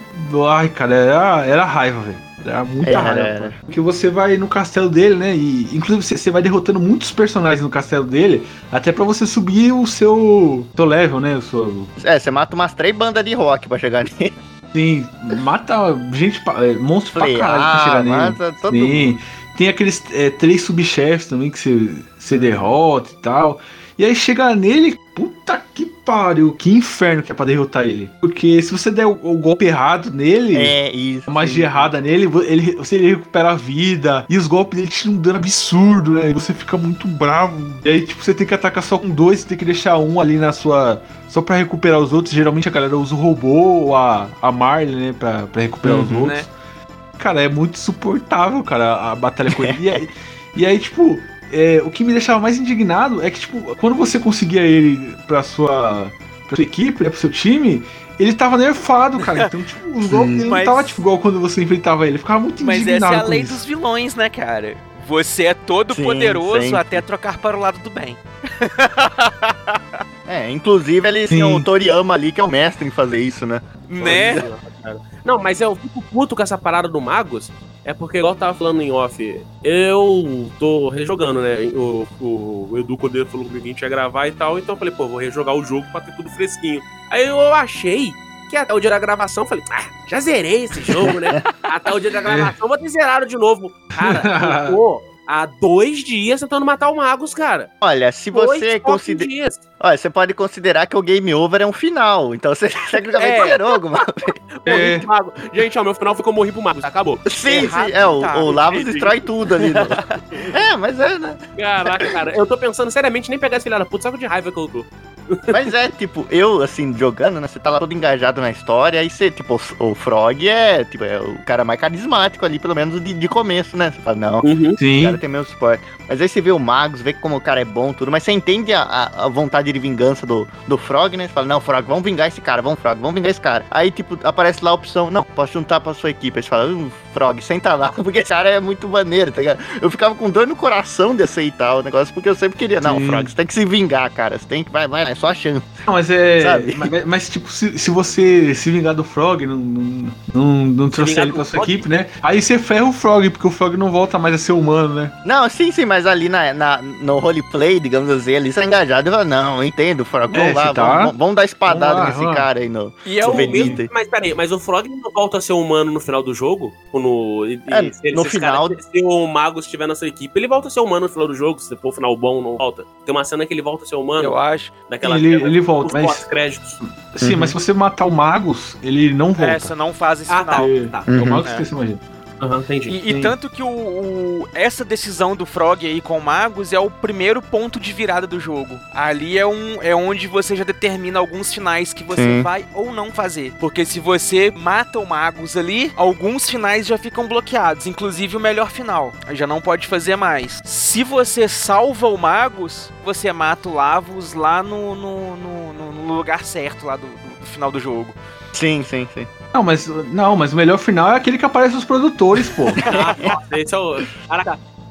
Ai, cara, era, era raiva, velho. Era muita Era, raiva. era. Porque você vai no castelo dele, né? E inclusive você, você vai derrotando muitos personagens no castelo dele, até pra você subir o seu, seu level, né? O seu, É, você mata umas três bandas de rock pra chegar nele. sim, mata gente, pra- é, monstro pra Falei, caralho pra ah, chegar nele. mata todo mundo. Sim. Tem aqueles é, três subchefes também que você, você derrota e tal. E aí chega nele, puta que pariu, que inferno que é pra derrotar ele. Porque se você der o, o golpe errado nele, É, isso. a magia errada nele, ele, você ele recupera a vida. E os golpes dele tiram um dano absurdo, né? E você fica muito bravo. E aí, tipo, você tem que atacar só com dois, você tem que deixar um ali na sua. Só pra recuperar os outros. Geralmente a galera usa o robô ou a, a Marley, né? Pra, pra recuperar os Uhum, outros. né? Cara, é muito insuportável, cara, a batalha com ele. E aí, (laughs) e aí, tipo, é, o que me deixava mais indignado é que, tipo, quando você conseguia ele pra sua, pra sua equipe, né, pro seu time, ele tava nerfado, cara. Então, tipo, os golpes Mas- não tava, tipo, igual quando você enfrentava ele. Ficava muito Mas indignado essa é a lei isso. dos vilões, né, cara? Você é todo Sim, poderoso sempre. até trocar para o lado do bem. É, inclusive eles Sim. têm o Toriyama ali, que é o mestre em fazer isso, né? Né? Não, mas eu fico puto com essa parada do Magos. É porque, igual eu tava falando em off, eu tô rejogando, né? O, o, o Edu, quando ele falou comigo que a gente ia gravar e tal, então eu falei, pô, vou rejogar o jogo pra ter tudo fresquinho. Aí eu achei que até o dia da gravação, eu falei, ah, já zerei esse jogo, né? (laughs) até o dia da gravação eu vou ter zerado de novo. Cara, eu tô há dois dias tentando matar o Magus, cara. Olha, se Dois você considera. Olha, você pode considerar que o game over é um final. Então você (laughs) tecnicamente É. zerou alguma (laughs) Morri É. Mago. Gente, ó, meu final foi que eu morri pro Magus, acabou. Sim, Errado sim. É, o, tá, o Lavos destrói tudo ali. né? (laughs) é, mas é, né? Caraca, cara, eu tô pensando seriamente em nem pegar esse filho da puta, sabe de raiva que eu tô. Mas é, tipo, eu, assim, jogando, né? Você tá lá todo engajado na história, aí você, tipo, o, o Frog é, tipo, é o cara mais carismático ali, pelo menos de, de começo, né? Você fala, não, Uhum. o Sim. cara tem meu suporte. Mas aí você vê o Magus, vê como o cara é bom, tudo, mas você entende a, a- a vontade de vingança do, do Frog, né? Você fala, não, Frog, vamos vingar esse cara, vamos, Frog, vamos vingar esse cara. Aí, tipo, aparece lá a opção, não, posso juntar pra sua equipe. Aí você fala, hum, Frog, senta lá, (laughs) porque esse cara é muito maneiro, tá ligado? Eu ficava com dor no coração de aceitar o negócio, porque eu sempre queria, não, Sim. Frog, você tem que se vingar, cara, você tem que, vai, vai, é só a chance. Não, mas é. Mas, mas, tipo, se, se você se vingar do Frog, não, não, não, não trouxer ele pra sua Frog? equipe, né? Aí você ferra o Frog, porque o Frog não volta mais a ser humano, né? Não, sim, sim, mas ali na, na- no roleplay, digamos assim, ali você é engajado. Eu falo, não, eu entendo, Frog, vamos É, lá, você tá- vamos, vamos dar espadada Vamos lá, nesse vamos cara aí no. E é o. Mesmo- mas peraí, mas o Frog não volta a ser humano no final do jogo? Ou no, e- e É, se no final- cara- se o Mago estiver na sua equipe, ele volta a ser humano no final do jogo. Se for o final bom, não volta. Tem uma cena que ele volta a ser humano. Eu acho. Daquela Ele- cena, ele volta, mas- créditos Sim, Uhum. mas se você matar o Magus, ele não volta. Essa não faz esse Ah, tá. final. Tá. É o Uhum. Magus É. que você imagina. Aham, entendi. E, e tanto que o, o- essa decisão do Frog aí com o Magus é o primeiro ponto de virada do jogo. Ali é, um, é onde você já determina alguns finais que você Sim. vai ou não fazer. Porque se você mata o Magus ali, alguns finais já ficam bloqueados, inclusive o melhor final. Aí Já não pode fazer mais. Se você salva o Magus, você mata o Lavos lá no, no, no- no- no lugar certo lá do- do- do final do jogo. Sim, sim, sim. Não, mas, não, mas o melhor final é aquele que aparece os produtores, pô. (laughs) Esse é o.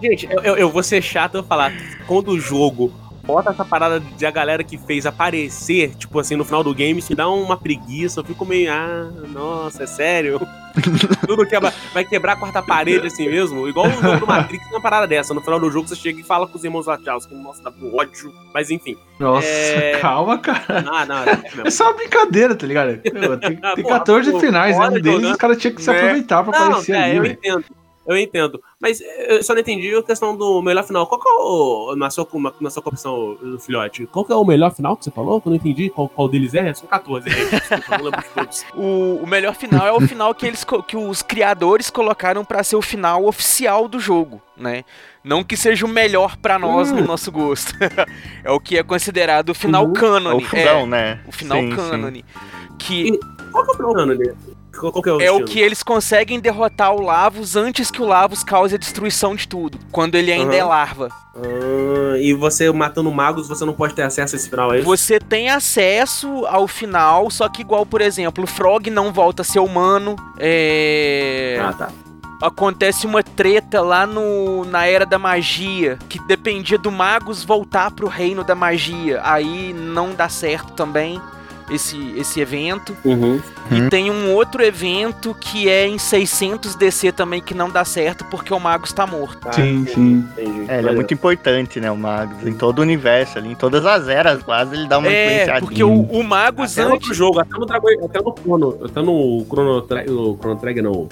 Gente, eu, eu, eu vou ser chato eu falar. Quando o jogo bota essa parada de a galera que fez aparecer, tipo assim, no final do game, se dá uma preguiça. Eu fico meio, ah, nossa, é sério? (laughs) Tudo quebra, vai quebrar a quarta parede assim mesmo. Igual o jogo do Matrix, uma parada dessa. No final do jogo você chega e fala com os irmãos Wachowski. Nossa, dá pro ódio. Mas enfim. Nossa, É. calma, cara. Ah, não, é É só uma brincadeira, tá ligado? Tem, (laughs) tem porra, 14 pô, finais, né? Um deles os caras tinham que se né? aproveitar pra Não, aparecer é, ali, eu velho. entendo. Eu entendo. Mas eu só não entendi a questão do melhor final. Qual que é o. Na sua, na sua opção, filhote? Qual que é o melhor final que você falou? Que eu não entendi qual, qual deles é. São 14, gente. Desculpa, não lembro de todos. (laughs) O, o melhor final é o final que eles que os criadores colocaram pra ser o final oficial do jogo, né? Não que seja o melhor pra nós no nosso gosto. (laughs) é o que é considerado o final Uhum. É o cânone. fundão, é, né? o final Sim, sim. cânone. Que Qual que é o final dele? Qual, qual é o é o que eles conseguem derrotar o Lavos antes que o Lavos cause a destruição de tudo. Quando ele ainda Uhum. é larva. Ah, e você matando magos, você não pode ter acesso a esse final, é isso? Você tem acesso ao final, só que igual, por exemplo, o Frog não volta a ser humano. É. Ah, tá. acontece uma treta lá no, na Era da Magia, que dependia do Magus voltar pro Reino da Magia. Aí não dá certo também esse, esse evento. Uhum. E Hum. tem um outro evento que é em 600 DC também que não dá certo porque o Magus tá morto. Sim, entendi, sim. entendi. É, ele é muito importante, né, o Magus. Em todo o universo ali, em todas as eras quase, ele dá uma É, influenciadinha. porque o, o Magus Até no antes. outro jogo, até no Dragon, até no Chrono, até no Chrono, Tra- o Chrono Trigger não.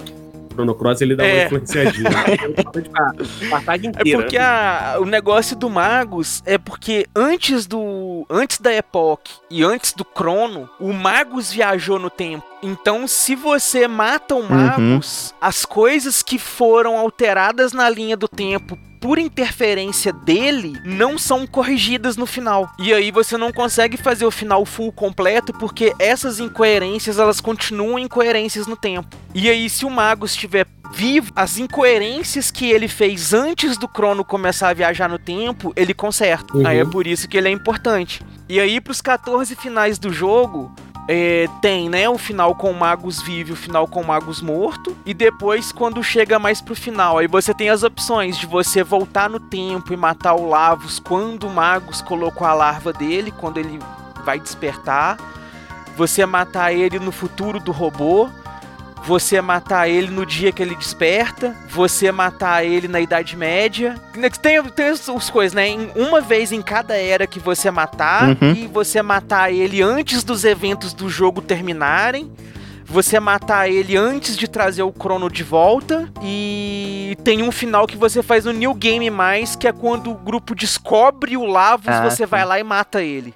Chrono Cross ele dá uma É. influenciadinha. (laughs) a, a saga É inteira. porque a- o negócio do Magus é porque antes do. Antes da Epoch e antes do Crono, o Magus viajou no tempo. Então, se você mata o Magus, as coisas que foram alteradas na linha do tempo por interferência dele não são corrigidas no final. E aí você não consegue fazer o final full completo porque essas incoerências elas continuam incoerências no tempo. E aí se o Magus estiver vivo, as incoerências que ele fez antes do Crono começar a viajar no tempo, ele conserta. Uhum. Aí é por isso que ele é importante. E aí pros 14 finais do jogo, é, tem, né, o final com o Magus vivo e o final com o Magus morto. E depois, quando chega mais pro final, aí você tem as opções de você voltar no tempo e matar o Lavos quando o Magus colocou a larva dele, quando ele vai despertar. Você matar ele no futuro do robô. Você matar ele no dia que ele desperta. Você matar ele na Idade Média. Tem, tem as, as coisas, né? Em- Uma vez em cada era que você matar. Uhum. E você matar ele antes dos eventos do jogo terminarem. Você matar ele antes de trazer o Crono de volta. E tem um final que você faz no New Game Mais, que é quando o grupo descobre o Lavos, Ah, você sim. vai lá e mata ele.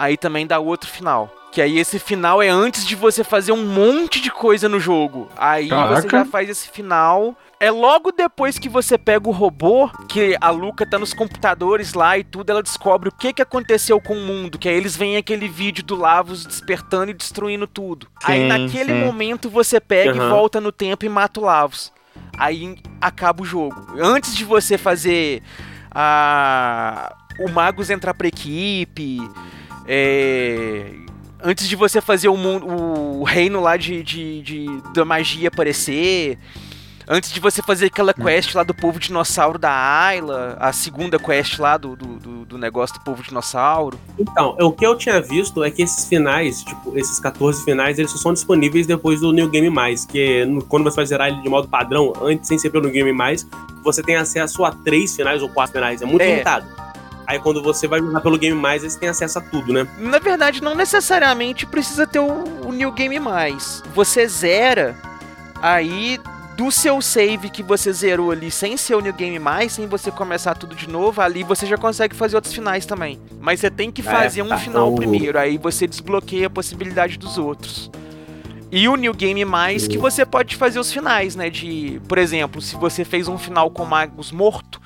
Aí também dá outro final. Que aí esse final é antes de você fazer um monte de coisa no jogo. Aí você Caraca. já faz esse final. É logo depois que você pega o robô, que a Luca tá nos computadores lá e tudo, ela descobre o que que aconteceu com o mundo. Que aí eles veem aquele vídeo do Lavos despertando e destruindo tudo. aí Sim, naquele sim. momento você pega e Aham. volta no tempo e mata o Lavos. Aí acaba o jogo. Antes de você fazer a... o Magus entrar pra equipe, é, Antes de você fazer o, mundo, o reino lá de, de, de- da magia aparecer. Antes de você fazer aquela quest lá do povo dinossauro da Ayla. A segunda quest lá do, do, do- negócio do povo dinossauro. Então, o que eu tinha visto é que esses finais, tipo, esses 14 finais, eles só são disponíveis depois do New Game Mais, que quando você vai zerar ele de modo padrão, antes sem ser pelo New Game Mais, você tem acesso a três finais ou quatro finais, é muito É. limitado. Aí quando você vai jogar pelo Game Mais, você tem acesso a tudo, né? Na verdade, não necessariamente precisa ter o, o New Game Mais. Você zera aí do seu save que você zerou ali sem ser o New Game Mais, sem você começar tudo de novo, ali você já consegue fazer outros finais também. Mas você tem que Ah, é, fazer um tá. final Então- primeiro, aí você desbloqueia a possibilidade dos outros. E o New Game Mais que você pode fazer os finais, né? De, por exemplo, se você fez um final com Magus morto,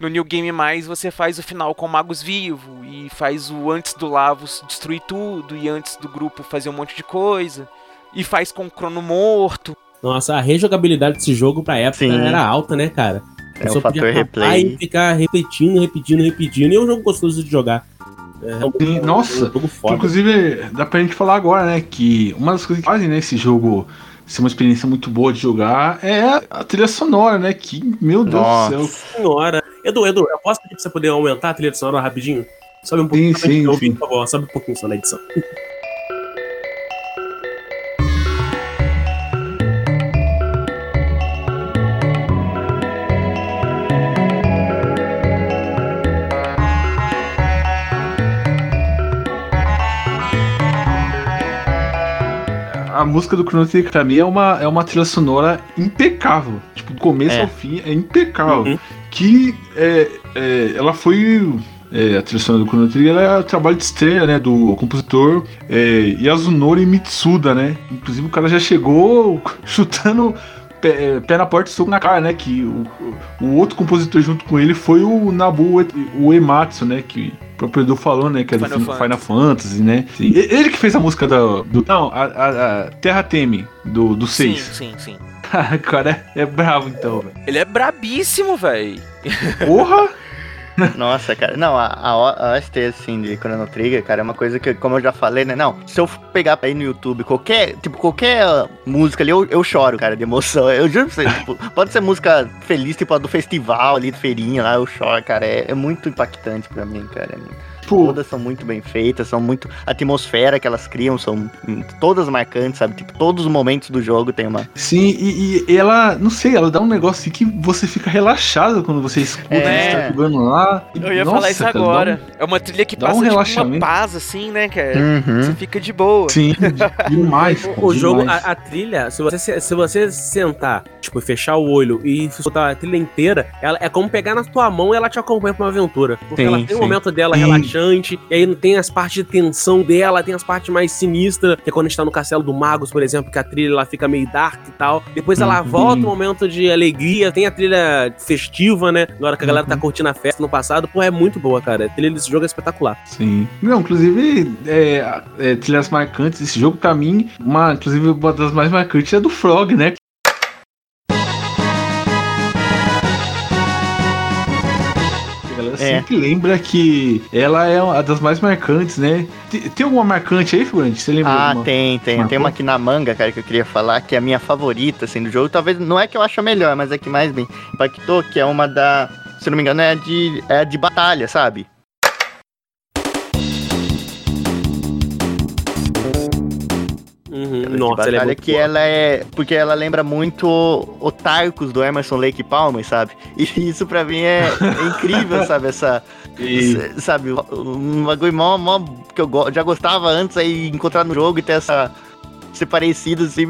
no New Game Mais você faz o final com Magus vivo e faz o antes do Lavos destruir tudo e antes do grupo fazer um monte de coisa. E faz com o Crono morto. Nossa, a rejogabilidade desse jogo pra época Sim. era alta, né, cara? É Você o fator replay. E ficar repetindo, repetindo, repetindo. E é um jogo gostoso de jogar. É nossa, é um jogo foda. Inclusive, dá pra gente falar agora, né? Que uma das coisas que fazem nesse jogo ser uma experiência muito boa de jogar é a trilha sonora, né? Que, meu Deus Nossa. do céu. Senhora. Edu, Edu, eu posso pedir pra você poder aumentar a trilha sonora rapidinho? Sobe um pouquinho, Sim, sim, sobe, sim. por favor, sobe um pouquinho só na edição. A música do Chrono Trigger pra mim é uma, é uma trilha sonora impecável. Tipo, do começo É. ao fim é impecável. Uhum. Que é, é, ela foi. é, a trilha sonora do Chrono Trigger é o trabalho de estreia, né? Do compositor é, Yasunori Mitsuda, né? Inclusive o cara já chegou (laughs) chutando pé, é, pé na porta e soco na cara, né? Que o, o outro compositor junto com ele foi o Nabu Uematsu, né? Que próprio Edu falou, né? Que é do Final Fantasy. Final Fantasy, né? Sim. Ele que fez a música do. do- não, a, a- a Terra Teme, do, do Sim, 6. sim, sim. o (laughs) cara é, é bravo então, velho. Ele é brabíssimo, velho. Porra! (laughs) Nossa, cara. Não, a, a, OST, assim, de Chrono Trigger, cara, é uma coisa que, como eu já falei, né? Não, se eu pegar aí no YouTube qualquer, tipo, qualquer música ali, eu, eu choro, cara, de emoção. Eu juro pra você, (laughs) tipo, pode ser música feliz, tipo, a do festival ali, do feirinha lá, eu choro, cara. É, é muito impactante pra mim, cara. Pô, Todas são muito bem feitas, são muito. A atmosfera que elas criam são todas marcantes, sabe? Tipo, todos os momentos do jogo tem uma. sim, e, e ela, não sei, ela dá um negócio assim que você fica relaxado quando você escuta É. eles tá jogando lá. Eu ia Nossa, falar isso cara, dá um- agora. É uma trilha que dá passa um tipo, uma relaxamento. paz, assim, né, cara? Uhum. Você fica de boa. Sim, (laughs) demais. O, cara, o jogo, demais. a, a trilha, se você, se, você sentar, tipo, fechar o olho e escutar a trilha inteira, ela é como pegar na tua mão e ela te acompanha pra uma aventura. Porque Sim, ela tem sim. o momento dela Sim. Relaxante, e aí tem as partes de tensão dela, tem as partes mais sinistras, que é quando a gente tá no castelo do Magus, por exemplo, que a trilha ela fica meio dark e tal. Depois ela Uhum. volta um momento de alegria, tem a trilha festiva, né? Na hora que a galera tá Uhum. curtindo a festa no passado, pô, é muito boa, cara. A trilha desse jogo é espetacular. Sim. Não, inclusive, é, é, trilhas marcantes desse jogo, pra mim, uma, inclusive, uma das mais marcantes é do Frog, né? Sempre lembra que ela é uma das mais marcantes, né? Tem, tem alguma marcante aí, figurante? Você lembra? Ah, tem, tem. Tem uma aqui na manga, cara, que eu queria falar, que é a minha favorita, assim, do jogo. Talvez não é que eu acho a melhor, mas é que mais me impactou, que é uma da. Se não me engano, é de, é de batalha, sabe? Uhum. de Nossa, ela é batalha muito que boa. ela é. Porque ela lembra muito o Tarcos do Emerson Lake Palmer, sabe? E (laughs) isso pra mim é, é incrível, (laughs) sabe? Essa. E- Sabe? Um bagulho mó, mó que eu go- já gostava antes aí encontrar no jogo e ter essa. Ser parecido, assim,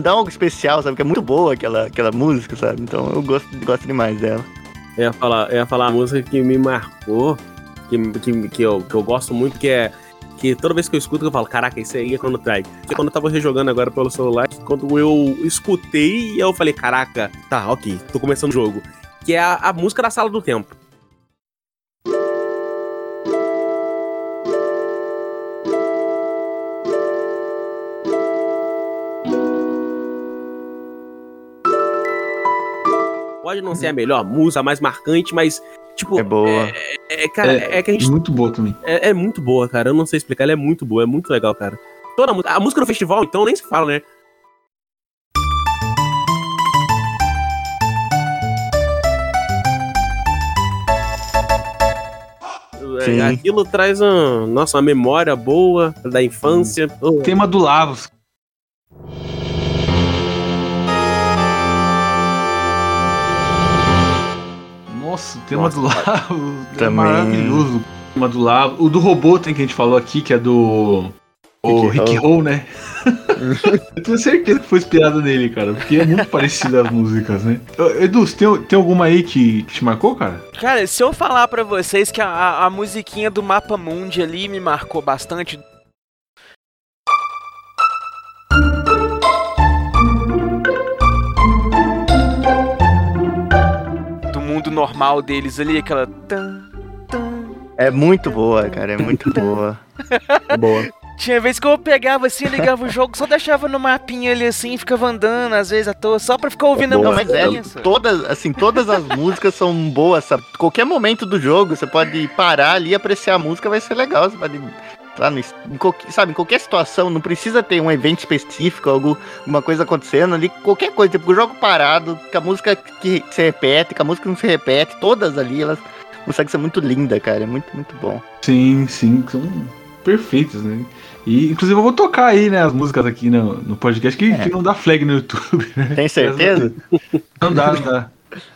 dá algo especial, sabe? Que é muito boa aquela, aquela música, sabe? Então eu gosto, gosto demais dela. Eu ia falar, eu ia falar a música que me marcou, que, que, que, eu, que eu gosto muito, que é. Que toda vez que eu escuto, eu falo, caraca, isso aí é Chrono. Porque quando eu tava rejogando agora pelo celular, quando eu escutei, eu falei, caraca, tá, ok, tô começando o jogo. Que é a, a música da Sala do Tempo. Pode não ser a melhor música, a mais marcante, mas, tipo, É boa. é, cara, é, que a gente Muito boa também. é, é muito boa, cara. Eu não sei explicar, ela é muito boa, é muito legal, cara. Toda a, música- a música do festival, então, nem se fala, né? É, Sim. Aquilo traz um, nossa, uma memória boa da infância. Oh, Tema do Lavos. Nossa, o tema Nossa, do Lavos (laughs) é também. maravilhoso. O tema do Lavos. O do robô tem que a gente falou aqui, que é do. O Rick Roll, né? (laughs) Eu tenho certeza que foi inspirado nele, cara, porque é muito parecido as músicas, né? Edu, você tem, tem alguma aí que, que te marcou, cara? Cara, se eu falar pra vocês que a, a, a musiquinha do Mapa Mundi ali me marcou bastante. Normal deles ali, aquela. tan, tan. É muito boa, cara. É muito boa. boa. (laughs) Tinha vez que eu pegava assim, ligava o jogo, só deixava no mapinha ali assim e ficava andando, às vezes à toa, só pra ficar ouvindo Boa. a Não, mas é, todas, assim, todas as músicas são boas, sabe? Qualquer momento do jogo, você pode parar ali e apreciar a música, vai ser legal. Você pode. Lá no, em qualquer- sabe, em qualquer situação, não precisa ter um evento específico, algo, alguma coisa acontecendo ali, qualquer coisa, tipo, o jogo parado, com a música que se repete, com a música que não se repete, todas ali, elas consegue ser muito linda, cara. É muito, muito bom. Sim, sim, são perfeitos, né? E inclusive eu vou tocar aí, né, as músicas aqui no, no podcast que, É. que não dá flag no YouTube, né? Tem certeza? Não dá, não dá.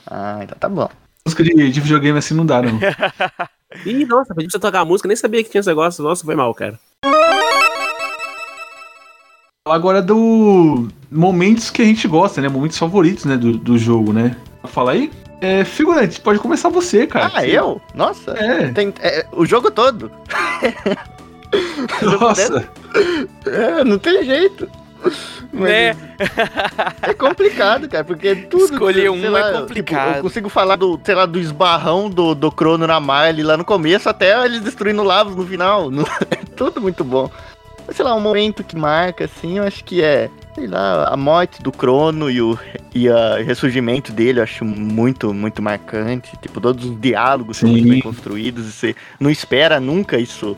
ah, então tá bom. Música de, de videogame assim não dá, não. (laughs) Ih, nossa, pedi pra você tocar a música, nem sabia que tinha esse negócio. Nossa, foi mal, cara. Agora do momentos que a gente gosta, né? Momentos favoritos, né, do, do jogo, né? Fala aí. É, figurante, pode começar você, cara. Ah, eu? Nossa. É, Tem, é, o jogo todo. (laughs) nossa. É, não tem jeito. Né? É complicado, cara, porque tudo. Escolher um é lá, complicado. tipo, eu consigo falar do, sei lá, do esbarrão do, do Crono na Marley lá no começo, até eles destruindo Lavos no final. (laughs) É tudo muito bom. Mas, sei lá, um momento que marca, assim, eu acho que é, sei lá, a morte do Crono e o e a ressurgimento dele, eu acho muito, muito marcante. Tipo, todos os diálogos são muito Sim. bem construídos e você não espera nunca isso,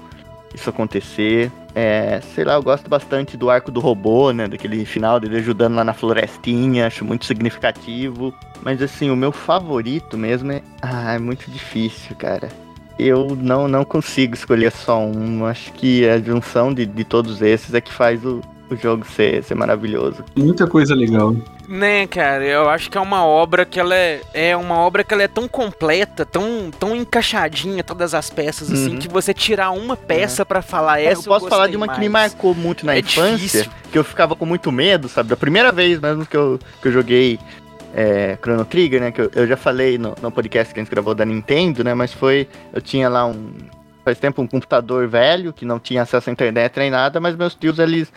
isso acontecer. É, sei lá, eu gosto bastante do arco do robô, né? Daquele final dele ajudando lá na florestinha, acho muito significativo. Mas assim, o meu favorito mesmo é. Ah, é muito difícil, cara. Eu não, não consigo escolher só um. Acho que a junção de, de todos esses é que faz o, o jogo ser, ser maravilhoso. Muita coisa legal. Né, cara, eu acho que é uma obra que ela é, é uma obra que ela é tão completa, tão, tão encaixadinha, todas as peças, assim, Uhum. que você tirar uma peça pra falar É, essa eu posso falar gostei de uma que mais. me marcou muito na É infância, difícil. que eu ficava com muito medo, sabe? A primeira vez mesmo que eu, que eu joguei é, Chrono Trigger, né? Que eu, eu já falei no, no podcast que a gente gravou da Nintendo, né? Mas foi. Eu tinha lá um. Faz tempo um computador velho que não tinha acesso à internet nem nada, mas meus tios eles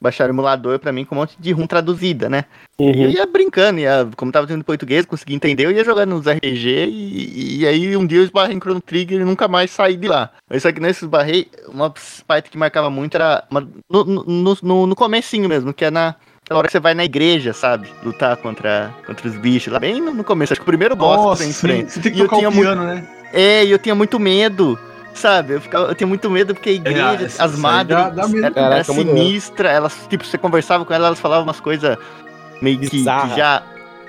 baixaram o emulador pra mim com um monte de ROM traduzida, né? E eu Uhum. ia brincando, ia, como tava tendo português, consegui entender, eu ia jogando nos RPG e, e aí um dia eu esbarrei em Chrono Trigger e nunca mais saí de lá. Mas só que nesse esbarrei, uma parte que marcava muito era uma- no, no, no, no comecinho mesmo, que é na aquela hora que você vai na igreja, sabe? Lutar contra, contra os bichos lá, bem no, no começo. Acho que o primeiro boss Nossa, que você sim, enfrenta. você tem que E tocar o muito- piano, né? É, e eu tinha muito medo. Sabe, eu, ficava, eu tinha muito medo porque a igreja, isso- as madres, dá- dá medo. era, era Caraca, sinistra, elas, tipo, você conversava com elas, elas falavam umas coisas meio que, que já.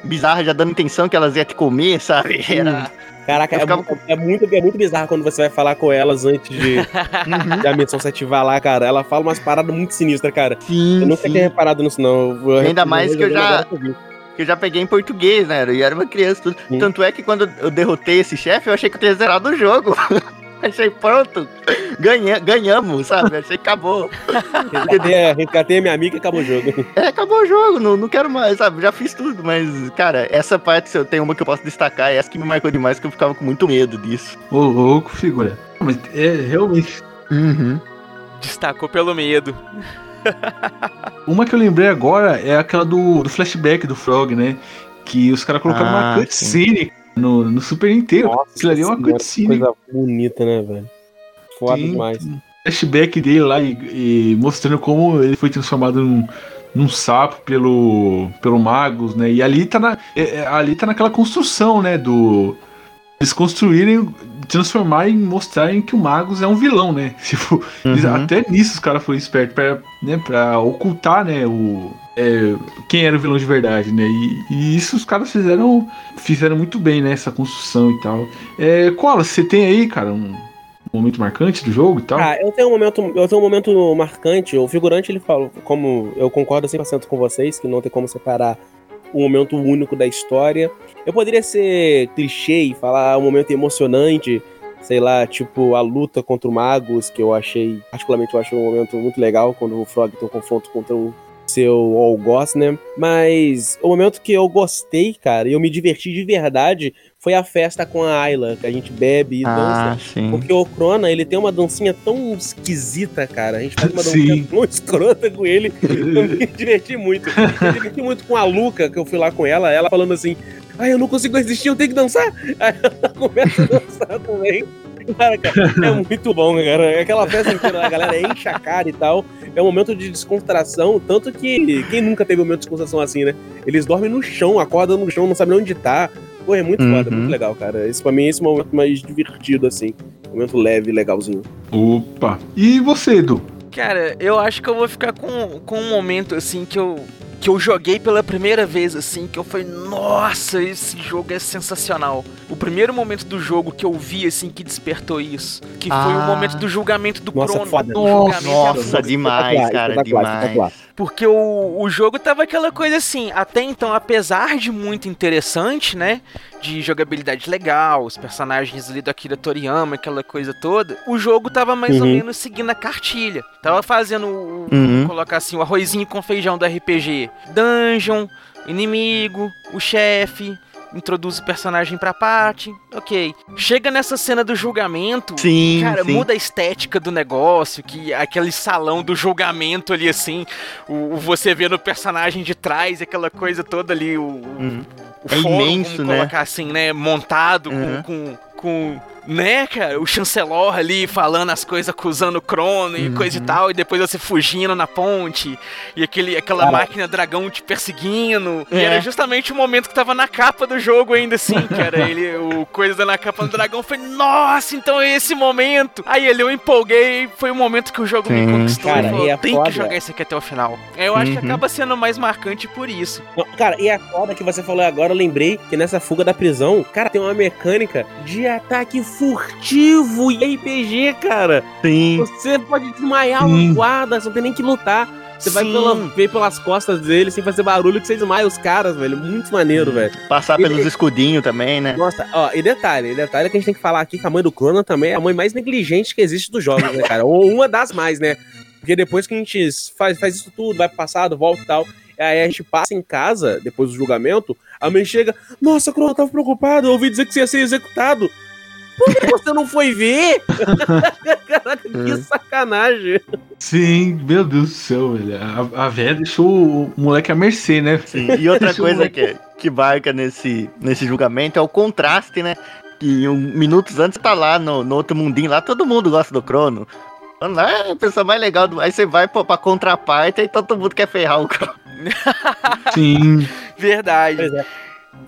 Bizarra, já dando intenção que elas iam te comer, sabe? Era. Caraca, é, ficava é muito, é muito bizarro quando você vai falar com elas antes de, (laughs) Uhum. de a missão se ativar lá, cara. Ela fala umas paradas muito sinistras, cara. Sim, Eu nunca sim. tinha reparado nisso, não. Eu- Ainda mais que eu já- que eu vi. Que eu já peguei em português, né? E era uma criança. Tudo. Sim. Tanto é que quando eu derrotei esse chefe, eu achei que eu tinha zerado o jogo. (laughs) (laughs) achei pronto. Ganha, ganhamos, sabe? Achei que acabou. Resgatei, resgatei a minha amiga e acabou o jogo. (laughs) É, acabou o jogo, não, não quero mais, sabe? Já fiz tudo, mas, cara, essa parte, se eu tenho uma que eu posso destacar, é essa que me marcou demais, que eu ficava com muito medo disso. Ô, louco, figura. Mas é realmente. Uhum. Destacou pelo medo. Uma que eu lembrei agora é aquela do, do flashback do Frog, né? Que os caras colocaram Ah, uma cutscene no, no Super Nintendo. Aquilo ali é uma Senhora, cutscene. Coisa bonita, né, velho? Foda Sim, demais. flashback dele lá e, e mostrando como ele foi transformado num, num sapo pelo, pelo Magus, né? E ali tá, na, é- é- ali tá naquela construção, né? Do. Eles construírem, transformarem e mostrarem que o Magus é um vilão, né? (laughs) Tipo, eles- Uhum. até nisso os caras foram espertos pra, né, pra ocultar, né? O, é, quem era o vilão de verdade, né? E, e isso os caras fizeram, fizeram muito bem, né? Essa construção e tal. É, Cola, você tem aí, cara, um momento marcante do jogo e tal? Ah, eu tenho um momento, eu tenho um momento marcante. O figurante ele falou, como eu concordo 100% com vocês, que não tem como separar um momento único da história. Eu poderia ser clichê e falar um momento emocionante, sei lá, tipo a luta contra o Magus, que eu achei, particularmente eu achei um momento muito legal quando o Frog tem um confronto contra o seu Algoz, né? Mas o momento que eu gostei, cara, e eu me diverti de verdade, foi a festa com a Ayla, que a gente bebe e dança. Ah, sim. Porque o Crona, ele tem uma dancinha tão esquisita, cara. A gente faz uma Sim. dancinha tão escrota com ele. Eu me (laughs) diverti muito. Eu me diverti muito com a Luca, que eu fui lá com ela, ela falando assim: Ai, eu não consigo resistir, eu tenho que dançar. (laughs) Aí ela começa a dançar também. Cara, cara, é muito bom, cara. Aquela festa inteira, a galera enche a cara e tal. É um momento de descontração, tanto que quem nunca teve um momento de descontração assim, né? Eles dormem no chão, acordam no chão, não sabem nem onde tá. Pô, é muito foda, Uhum. muito legal, cara. Esse pra mim é esse momento mais divertido, assim. Momento leve, legalzinho. Opa! E você, Edu? Cara, eu acho que eu vou ficar com, com um momento assim que eu. Que eu joguei pela primeira vez, assim, que eu falei, nossa, esse jogo é sensacional. O primeiro momento do jogo que eu vi, assim, que despertou isso, que foi o Ah. momento do julgamento do Nossa, Crono. foda. Nossa, foda. demais, Espetacular, cara, espetacular, demais. espetacular. Porque o, o jogo tava aquela coisa assim, até então, apesar de muito interessante, né? De jogabilidade legal, os personagens ali do Akira Toriyama, aquela coisa toda, o jogo tava mais ou Uhum. menos seguindo a cartilha. Tava fazendo, o, Uhum. colocar assim, o arrozinho com feijão do RPG. Dungeon, inimigo, o chefe, introduz o personagem pra parte, ok. Chega nessa cena do julgamento, Sim, Cara, sim. muda a estética do negócio, que aquele salão do julgamento ali, assim, o, o você vê no personagem de trás, aquela coisa toda ali, o, Uhum. o É fórum, imenso, né? colocar assim, né, montado Uhum. com, com, com, né, cara, o chancelor ali falando as coisas, acusando o Crono e Uhum. coisa e tal, e depois você fugindo na ponte, e aquele, aquela Cara. máquina dragão te perseguindo, e É. era justamente o momento que tava na capa do jogo ainda, assim, (laughs) que era ele, o coisa na capa do dragão, foi, nossa, então é esse momento. Aí ele, eu empolguei, foi o momento que o jogo me Sim. conquistou, Cara, e falou, e é tem foda. que jogar esse aqui até o final. Eu acho que Uhum. acaba sendo mais marcante por isso. Cara, e a foda que você falou agora, eu lembrei que nessa fuga da prisão, cara, tem uma mecânica de ataque furtivo em RPG, cara. Sim. Você pode desmaiar Sim. o guarda, você não tem nem que lutar. Você vai Sim. pela, ver pelas costas dele sem fazer barulho que você desmaia os caras, velho. Muito maneiro, velho. Passar E- pelos escudinhos também, né? Nossa, ó, e detalhe, detalhe que a gente tem que falar aqui que a mãe do Crono também é a mãe mais negligente que existe dos jogos, né, cara? Ou uma das mais, né? Porque depois que a gente faz, faz isso tudo, vai pro passado, volta e tal, aí a gente passa em casa, depois do julgamento, a mãe chega, nossa, eu tava preocupado, eu ouvi dizer que você ia ser executado. Por que você não foi ver? (laughs) Caraca, que sacanagem. Sim, meu Deus do céu, velho. A, a véia deixou o moleque à mercê, né? Sim. E outra coisa que, que marca nesse, nesse julgamento é o contraste, né? Que um, minutos antes tá lá no, no outro mundinho lá, todo mundo gosta do Crono. Lá é a pessoa mais legal do. Aí você vai pra, pra contraparte e todo mundo quer ferrar o Crono. (laughs) (laughs) Sim. Verdade. Pois é.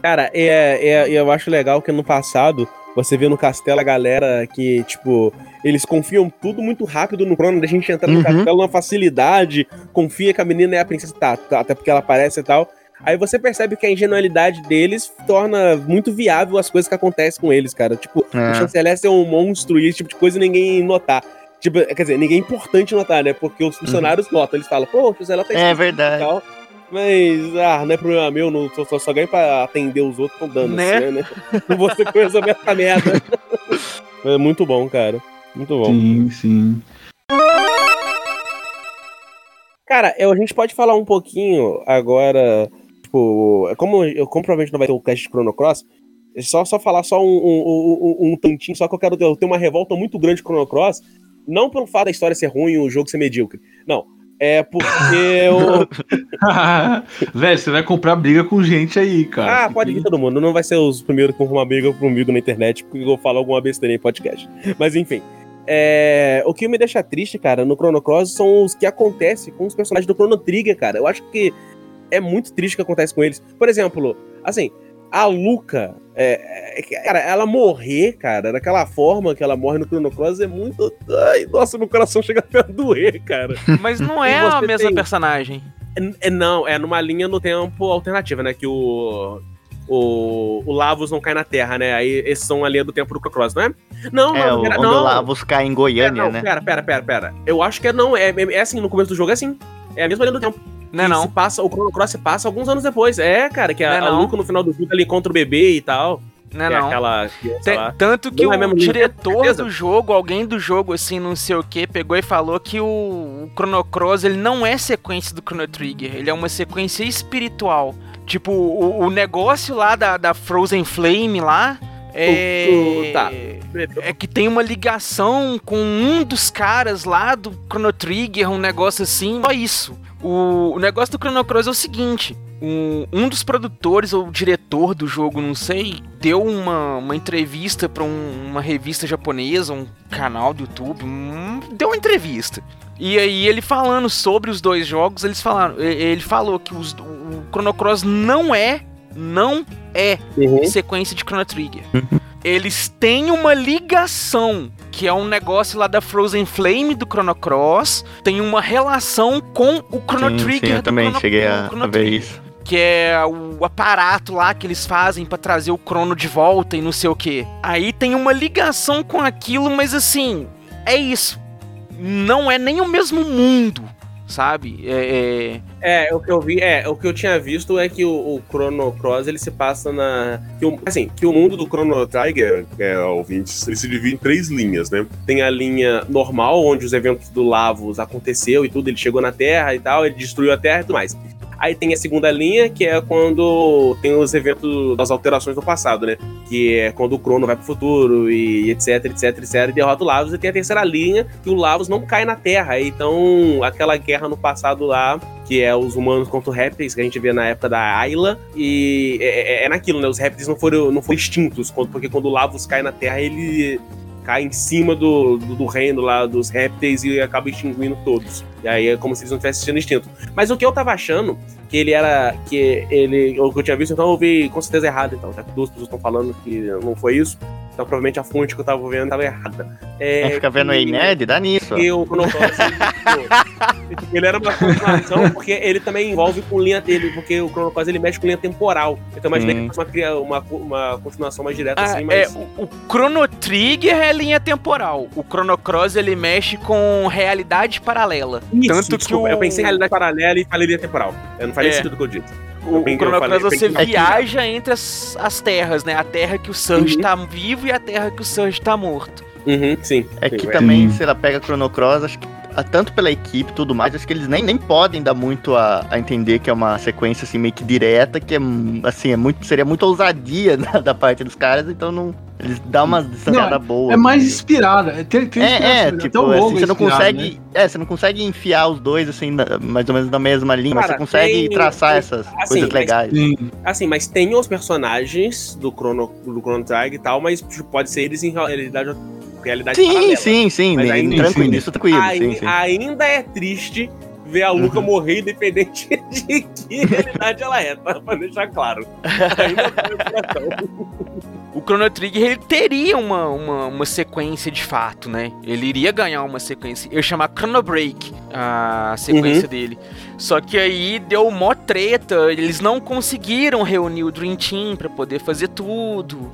Cara, é, é, eu acho legal que no passado você vê no castelo a galera que, tipo, eles confiam tudo muito rápido no Crono, da gente entrar no Uhum. castelo numa facilidade, confia que a menina é a princesa, tá, tá, até porque ela aparece e tal. Aí você percebe que a ingenuidade deles torna muito viável as coisas que acontecem com eles, cara. Tipo, o É. chanceler ser um monstro e esse tipo de coisa ninguém notar. Tipo, quer dizer, ninguém é importante notar, né? Porque os funcionários notam, eles falam, pô, o chanceler tá É esquisito e verdade. tal. Mas, ah, não é problema meu, não, só, só, só ganho pra atender os outros com dano, Né? assim, né? Não vou ser resolver essa merda. (laughs) é muito bom, cara. Muito bom. Sim, sim. Cara, eu- a gente pode falar um pouquinho agora, tipo, como, eu, como provavelmente não vai ter o cast de Chrono Cross, é só, só falar só um, um, um, um tantinho, só que eu quero ter, eu tenho uma revolta muito grande com Chrono Cross, não pelo fato da história ser ruim e o jogo ser medíocre, não. É porque eu. (laughs) velho, você vai comprar briga com gente aí, cara. Ah, pode vir vir. todo mundo. Não vai ser os primeiros que vão arrumar briga comigo na internet, porque eu vou falar alguma besteira em podcast. Mas enfim. É, o que me deixa triste, cara, no Chrono Cross são os que acontecem com os personagens do Chrono Trigger, cara. Eu acho que é muito triste o que acontece com eles. Por exemplo, assim, a Luca, é, é, cara, ela morrer, cara, daquela forma que ela morre no Chrono Cross é muito. Ai, nossa, meu coração chega até a doer, cara. Mas não é a mesma tem- personagem. É, é- não, é numa linha no tempo alternativa, né? Que o. O, o Lavos não cai na Terra, né? Aí esses são a linha do tempo do Crocross, não é? Não, É, não, o, pera, onde não. o Lavos cai em É, Goiânia, não, né? pera, pera, pera, pera. Eu acho que é não, é, é, é assim, no começo do jogo é assim. É a mesma linha do tempo. Não é não. passa, o Chrono Cross passa alguns anos depois. É, cara, que a, Não é a. Luca no final do jogo ele encontra o bebê e tal. Não é é não. aquela Tem- tanto que Não é o linha, diretor do jogo, alguém do jogo, assim, não sei o que, pegou e falou que o, o Chrono Cross, ele não é sequência do Chrono Trigger, ele é uma sequência espiritual. Tipo, o, o negócio lá da, da Frozen Flame lá, é... O- o- tá. É que tem uma ligação com um dos caras lá do Chrono Trigger, um negócio assim, só isso. O, o negócio do Chrono Cross é o seguinte: um, um dos produtores ou diretor do jogo, não sei, deu uma, uma entrevista pra um- uma revista japonesa, um canal do YouTube, um- deu uma entrevista. E aí ele falando sobre os dois jogos, eles falaram, ele falou que os- o Chrono Cross não é, não é Uhum. sequência de Chrono Trigger. Eles têm uma ligação que é um negócio lá da Frozen Flame do Chrono Cross, tem uma relação com o Chrono Sim, Trigger sim, eu do também Chrono- cheguei a, a ver Trigger, isso. Que é o aparato lá que eles fazem pra trazer o Crono de volta e não sei o que. Aí tem uma ligação com aquilo, mas assim, é isso. Não é nem o mesmo mundo, sabe? É, é- É, o que eu vi, é, o que eu tinha visto é que o, o Chrono Cross ele se passa na. Que o, assim, que o mundo do Chrono Trigger, é, ouvintes, ele se divide em três linhas, né? Tem a linha normal, onde os eventos do Lavos aconteceu e tudo, ele chegou na Terra e tal, ele destruiu a Terra e tudo mais. Aí tem a segunda linha, que é quando tem os eventos das alterações do passado, né? Que é quando o Crono vai pro futuro e etc, etc, etc, e derrota o Lavos. E tem a terceira linha, que o Lavos não cai na Terra. Então, aquela guerra no passado lá, que é os humanos contra os répteis, que a gente vê na época da Ayla. E é, é- é naquilo, né? Os répteis não foram, não foram extintos, porque quando o Lavos cai na Terra, ele cai em cima do, do, do reino lá dos répteis e acaba extinguindo todos. E aí é como se eles não tivessem sido extintos. Mas o que eu tava achando, que ele era. que ele. O que eu tinha visto, então eu vi com certeza errado, então, já que duas pessoas estão falando que não foi isso. Então provavelmente a fonte que eu tava vendo tava errada. É, fica vendo que- aí nerd, dá nisso. porque o Chrono Cross, ele, ele era uma continuação, porque ele também envolve com linha dele, porque o Chrono Cross ele mexe com linha temporal. Então imaginei Sim. que fosse uma, cria- uma, uma continuação mais direta Ah, assim, é, mas. o, o Chrono Trigger é linha temporal. O Chrono Cross ele mexe com realidade paralela. Isso, tanto que desculpa, o- Eu pensei em realidade paralela e falei linha temporal. Eu não falei É. sentido do que eu disse. O, o que Chrono Cross você que eu- viaja entre as, as terras, né? A terra que o Surge Uhum. tá vivo e a terra que o Surge tá morto. Uhum, sim. É sim, que é. também, Sim. se ela pega Chrono Cross, acho que tanto pela equipe e tudo mais, acho que eles nem, nem podem dar muito a, a entender que é uma sequência assim meio que direta, que é assim, é muito, seria muito ousadia da, (laughs) da parte dos caras, então não. Eles dão uma distanciada boa. É mais inspirada. é- Tem, tem É, é, até tipo, o assim, é você não consegue. né? É, você não consegue enfiar os dois, assim, na- mais ou menos na mesma linha, mas Cara, você consegue tem- traçar tem- essas assim, coisas mas- legais. Sim. Assim, mas tem os personagens do Chrono, do Chrono Trigger e tal, mas tipo, pode ser eles em realidade, realidade Sim, paralela. sim, sim, Mas ainda- tranquilo, sim. isso tranquilo, Ai- sim, sim. Ainda é triste ver a Luca Uhum. morrer independente (laughs) de que realidade ela é, tá? Pra deixar claro. Ainda coração. (laughs) O Chrono Trigger ele teria uma, uma, uma sequência de fato, né? Ele iria ganhar uma sequência. Eu chamar Chrono Break a sequência dele. Só que aí deu mó treta. Eles não conseguiram reunir o Dream Team pra poder fazer tudo.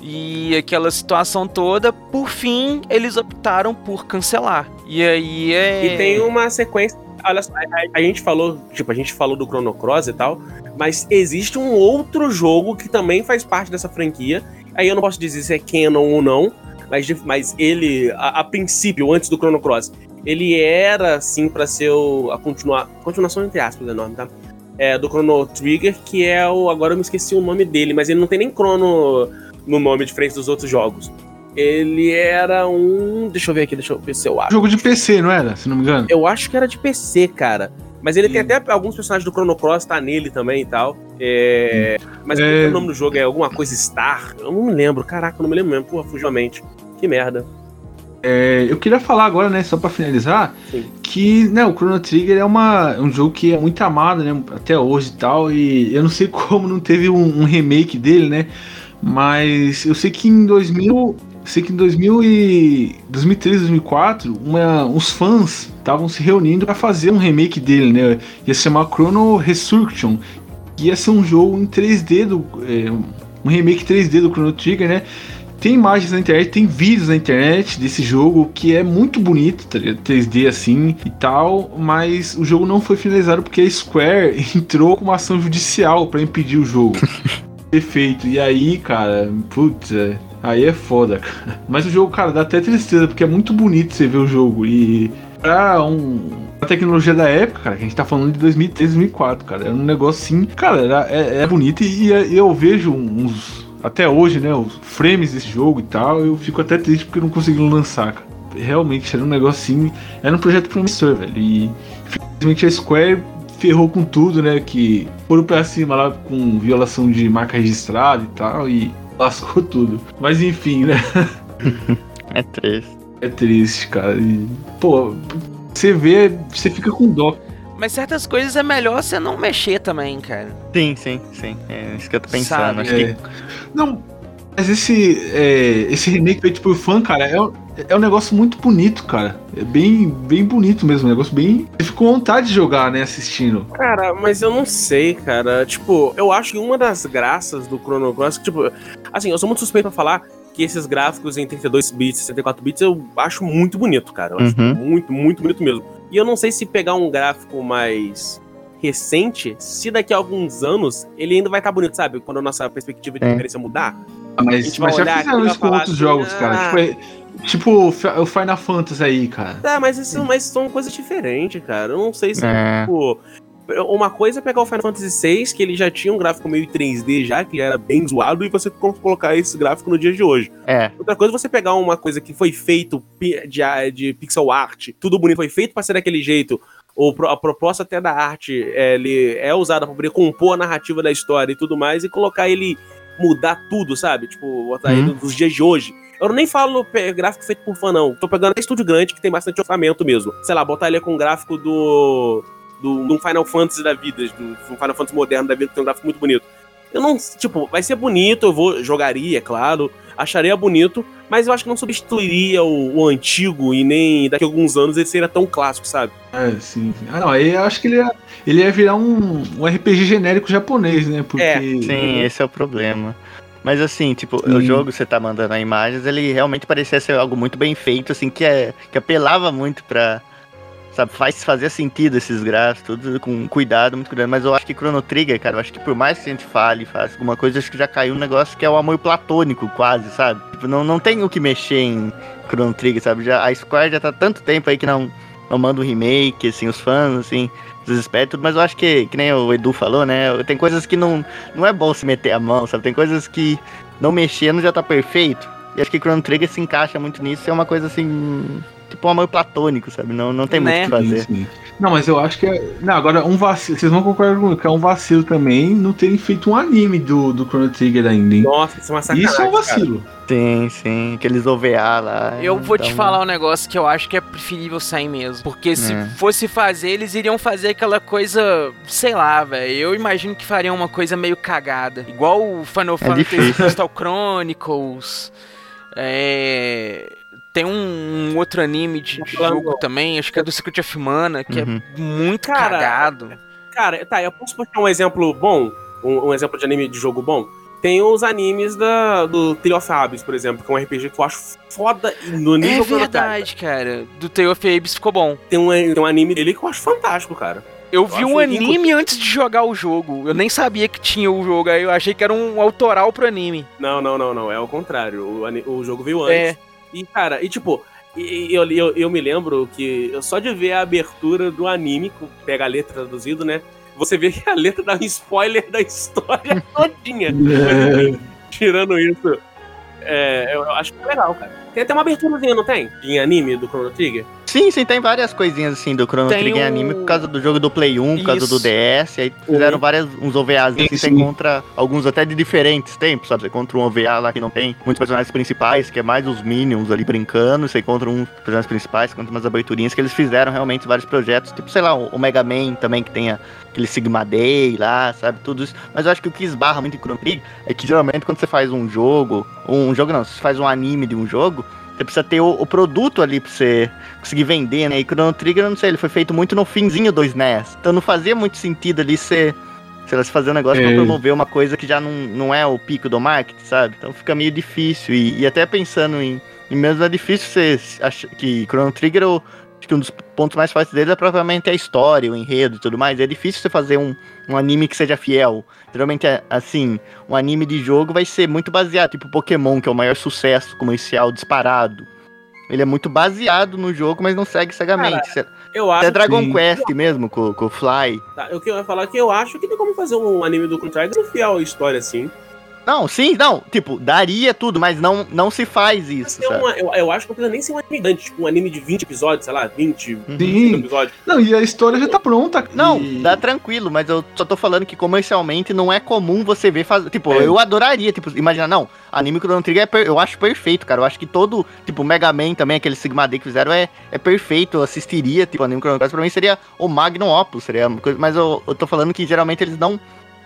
E aquela situação toda, por fim, eles optaram por cancelar. E aí é. E tem uma sequência. Olha só, a, a gente falou, tipo, a gente falou do Chrono Cross e tal, mas existe um outro jogo que também faz parte dessa franquia. Aí eu não posso dizer se é canon ou não, mas, mas ele, a, a princípio, antes do Chrono Cross, ele era assim pra ser o, a continua, continuação entre aspas enorme, tá? É, do Chrono Trigger, que é o. Agora eu me esqueci o nome dele, mas ele não tem nem Chrono no nome diferente dos outros jogos. Ele era um. Deixa eu ver aqui, deixa eu ver se eu acho. Jogo de PC, não era? Se não me engano. Eu acho que era de PC, cara. Mas ele tem Hum. até alguns personagens do Chrono Cross, tá nele também e tal. É... Mas qual que é É. o nome do jogo? É alguma coisa Star? Eu não me lembro. Caraca, eu não me lembro mesmo. Porra, fugiu a mente. Que merda. É, eu queria falar agora, né, só pra finalizar, Sim. que né, o Chrono Trigger é uma, é um jogo que é muito amado, né, até hoje e tal, e eu não sei (laughs) como não teve um, um remake dele, né, mas eu sei que em 2000, eu sei que em 2000 e 2003, 2004, uma, uns fãs estavam se reunindo pra fazer um remake dele, né, ia se chamar Chrono Resurrection, que ia ser um jogo em 3D, do, é, um remake 3D do Chrono Trigger, né, tem imagens na internet, tem vídeos na internet desse jogo que é muito bonito, tá ligado? 3D assim e tal, mas o jogo não foi finalizado porque a Square (laughs) entrou com uma ação judicial pra impedir o jogo. (laughs) Ser feito. E aí, cara, putz, é, aí é foda, cara. Mas o jogo, cara, dá até tristeza porque é muito bonito você ver o jogo e pra um a tecnologia da época, cara, que a gente tá falando de 2003, 2004, cara, era um negócio assim, cara, era, é, é bonito e, e eu vejo uns até hoje, né, os frames desse jogo e tal, eu fico até triste porque não conseguiram lançar, cara. Realmente era um negócio assim, era um projeto promissor, velho. E infelizmente a Square ferrou com tudo, né, que foram pra cima lá com violação de marca registrada e tal e lascou tudo. Mas enfim, né? (laughs) É triste. É triste, cara. E, pô, você vê, você fica com dó. Mas certas coisas é melhor você não mexer também, cara. Sim, sim, sim. É isso que eu tô pensando. Sabe, Acho É. que Não, Mas esse, é, esse remake feito por fã, cara, é, um- é um negócio muito bonito, cara. É bem, bem bonito mesmo, um negócio bem. Você ficou com vontade de jogar, né, assistindo. Cara, mas eu não sei, cara. Tipo, eu acho que uma das graças do Chrono Cross, tipo, assim, eu sou muito suspeito pra falar que esses gráficos em 32 bits, 64 bits, eu acho muito bonito, cara. Eu acho Uhum. muito, muito bonito mesmo. E eu não sei se pegar um gráfico mais recente, se daqui a alguns anos ele ainda vai estar bonito, sabe? Quando a nossa perspectiva de É. referência mudar. Mas, mas já fizeram isso com outros assim, jogos, cara. ah. Tipo, é- Tipo o Fi- o Final Fantasy aí, cara. Tá, mas, isso, mas são coisas diferentes, cara. Eu não sei se, É. tipo. Uma coisa é pegar o Final Fantasy VI, que ele já tinha um gráfico meio 3D já, que era bem zoado, e você co- colocar esse gráfico no dia de hoje. É. Outra coisa é você pegar uma coisa que foi feito de, de pixel art, tudo bonito, foi feito pra ser daquele jeito, ou a proposta até da arte é, ele é usada pra poder compor a narrativa da história e tudo mais, e colocar ele mudar tudo, sabe? Tipo, botar Uhum. ele nos dias de hoje. Eu nem falo gráfico feito por fã, não. Tô pegando até estúdio grande que tem bastante orçamento mesmo. Sei lá, botar ele com gráfico do. do, do Final Fantasy da vida, do, do Final Fantasy moderno da vida, que tem um gráfico muito bonito. Eu não. Tipo, vai ser bonito, eu vou. Jogaria, é claro. Acharia bonito, mas eu acho que não substituiria o, o antigo e nem daqui a alguns anos ele seria tão clássico, sabe? É, sim. Ah, não, aí eu acho que ele ia, ele ia virar um, um RPG genérico japonês, né? Porque. É, Sim, esse é o problema. Mas assim, tipo, Sim. o jogo que você tá mandando as imagens, ele realmente parecia ser algo muito bem feito, assim, que, é, que apelava muito pra. Sabe, faz fazer sentido esses gráficos, tudo com cuidado, muito cuidado. Mas eu acho que Chrono Trigger, cara, eu acho que por mais que a gente fale, faça alguma coisa, acho que já caiu um negócio que é o amor platônico, quase, sabe? Tipo, não, não tem o que mexer em Chrono Trigger, sabe? Já, a Square já tá tanto tempo aí que não, não manda um remake, assim, os fãs, assim, desesperam e tudo, mas eu acho que, que nem o Edu falou, né? Tem coisas que não, não é bom se meter a mão, sabe? Tem coisas que não mexendo já tá perfeito. E acho que Chrono Trigger se encaixa muito nisso. É uma coisa assim. Tipo um amor platônico, sabe? Não, não tem Né? muito o que Sim, fazer. sim. Não, mas eu acho que é. Não, agora um vacilo. Vocês vão concordar comigo que é um vacilo também não terem feito um anime do, do Chrono Trigger ainda, hein? Nossa, isso é uma sacanagem. Isso é um cara. vacilo. Sim, sim. Aqueles OVA lá. Eu vou te então- falar um negócio que eu acho que é preferível sair mesmo. Porque se É. fosse fazer, eles iriam fazer aquela coisa, sei lá, velho. Eu imagino que fariam uma coisa meio cagada. Igual o Final Fantasy difícil. Crystal Chronicles. É. Tem um, um outro anime de, jogo também, acho que é do Secret of Mana, que Uhum. é muito Cara, cagado. Cara, tá, eu posso puxar um exemplo bom? Um, um exemplo de anime de jogo bom? Tem os animes da, do Tale of Abyss, por exemplo, que é um RPG que eu acho foda no nível É Chrono Trigger. verdade, cara. Do Tale of Abyss ficou bom. Tem um, tem um anime dele que eu acho fantástico, cara. Eu Eu vi um anime ridículo. antes de jogar o jogo. Eu nem sabia que tinha o jogo. Aí eu achei que era um autoral pro anime. Não, não, não, não. É o contrário. O, o jogo veio antes. É. E, cara, e tipo, e- eu, eu, eu me lembro que eu só de ver a abertura do anime, que pega a letra traduzido, né? Você vê que a letra dá um spoiler da história (laughs) todinha. (laughs) Tirando isso, é, eu, eu acho que é legal, cara. Tem até uma aberturazinha, não tem? Em anime do Chrono Trigger? Sim, sim, tem várias coisinhas assim do Chrono Tem Trigger em o- anime por causa do jogo do Play 1, por causa do Isso. DS. Aí fizeram várias, uns OVAs assim, Sim, você encontra alguns até de diferentes tempos, sabe? Você encontra um OVA lá que não tem muitos personagens principais, que é mais os Minions ali brincando. Você encontra uns personagens principais, encontra umas aberturinhas que eles fizeram realmente vários projetos. Tipo, sei lá, o Mega Man também, que tem a- aquele Sigma Day lá, sabe? Tudo isso. Mas eu acho que o que esbarra muito em Chrono Trigger é que geralmente quando você faz um jogo, um jogo não, se você faz um anime de um jogo, você precisa ter o, o produto ali pra você conseguir vender, né? E Chrono Trigger, eu não sei, ele foi feito muito no finzinho do SNES. Então não fazia muito sentido ali você, sei lá, você fazer um negócio pra É. promover uma coisa que já não, não é o pico do marketing, sabe? Então fica meio difícil. E, e até pensando em, em mesmo é difícil você achar que Chrono Trigger, acho que um dos pontos mais fáceis dele é propriamente a história, o enredo e tudo mais. É difícil você fazer um, um anime que seja fiel. Geralmente, é, assim, um anime de jogo vai ser muito baseado, tipo Pokémon, que é o maior sucesso comercial disparado. Ele é muito baseado no jogo, mas não segue cegamente. Cê- Eu acho Até Dragon sim. Quest mesmo, com, com o Fly. Tá, que eu ia falar é que eu acho que tem como fazer um anime do Trigger fiel à história, assim. Não, sim, não. Tipo, daria tudo, mas não, não se faz isso, uma- eu, eu acho que não precisa nem ser um anime grande, tipo um anime de 20 episódios, sei lá, 20 Sim. episódios. Não, e a história já tá pronta. Não, e... dá tranquilo, mas eu só tô falando que comercialmente não é comum você ver fazer. Tipo, É. eu adoraria, tipo, imagina, não, anime Chrono Trigger é per- eu acho perfeito, cara. Eu acho que todo, tipo, Mega Man também, aquele Sigma D que fizeram, é, é perfeito. Eu assistiria, tipo, anime Chrono Trigger. Pra mim seria o Magnum Opus, seria uma coisa. Mas eu, eu tô falando que geralmente eles não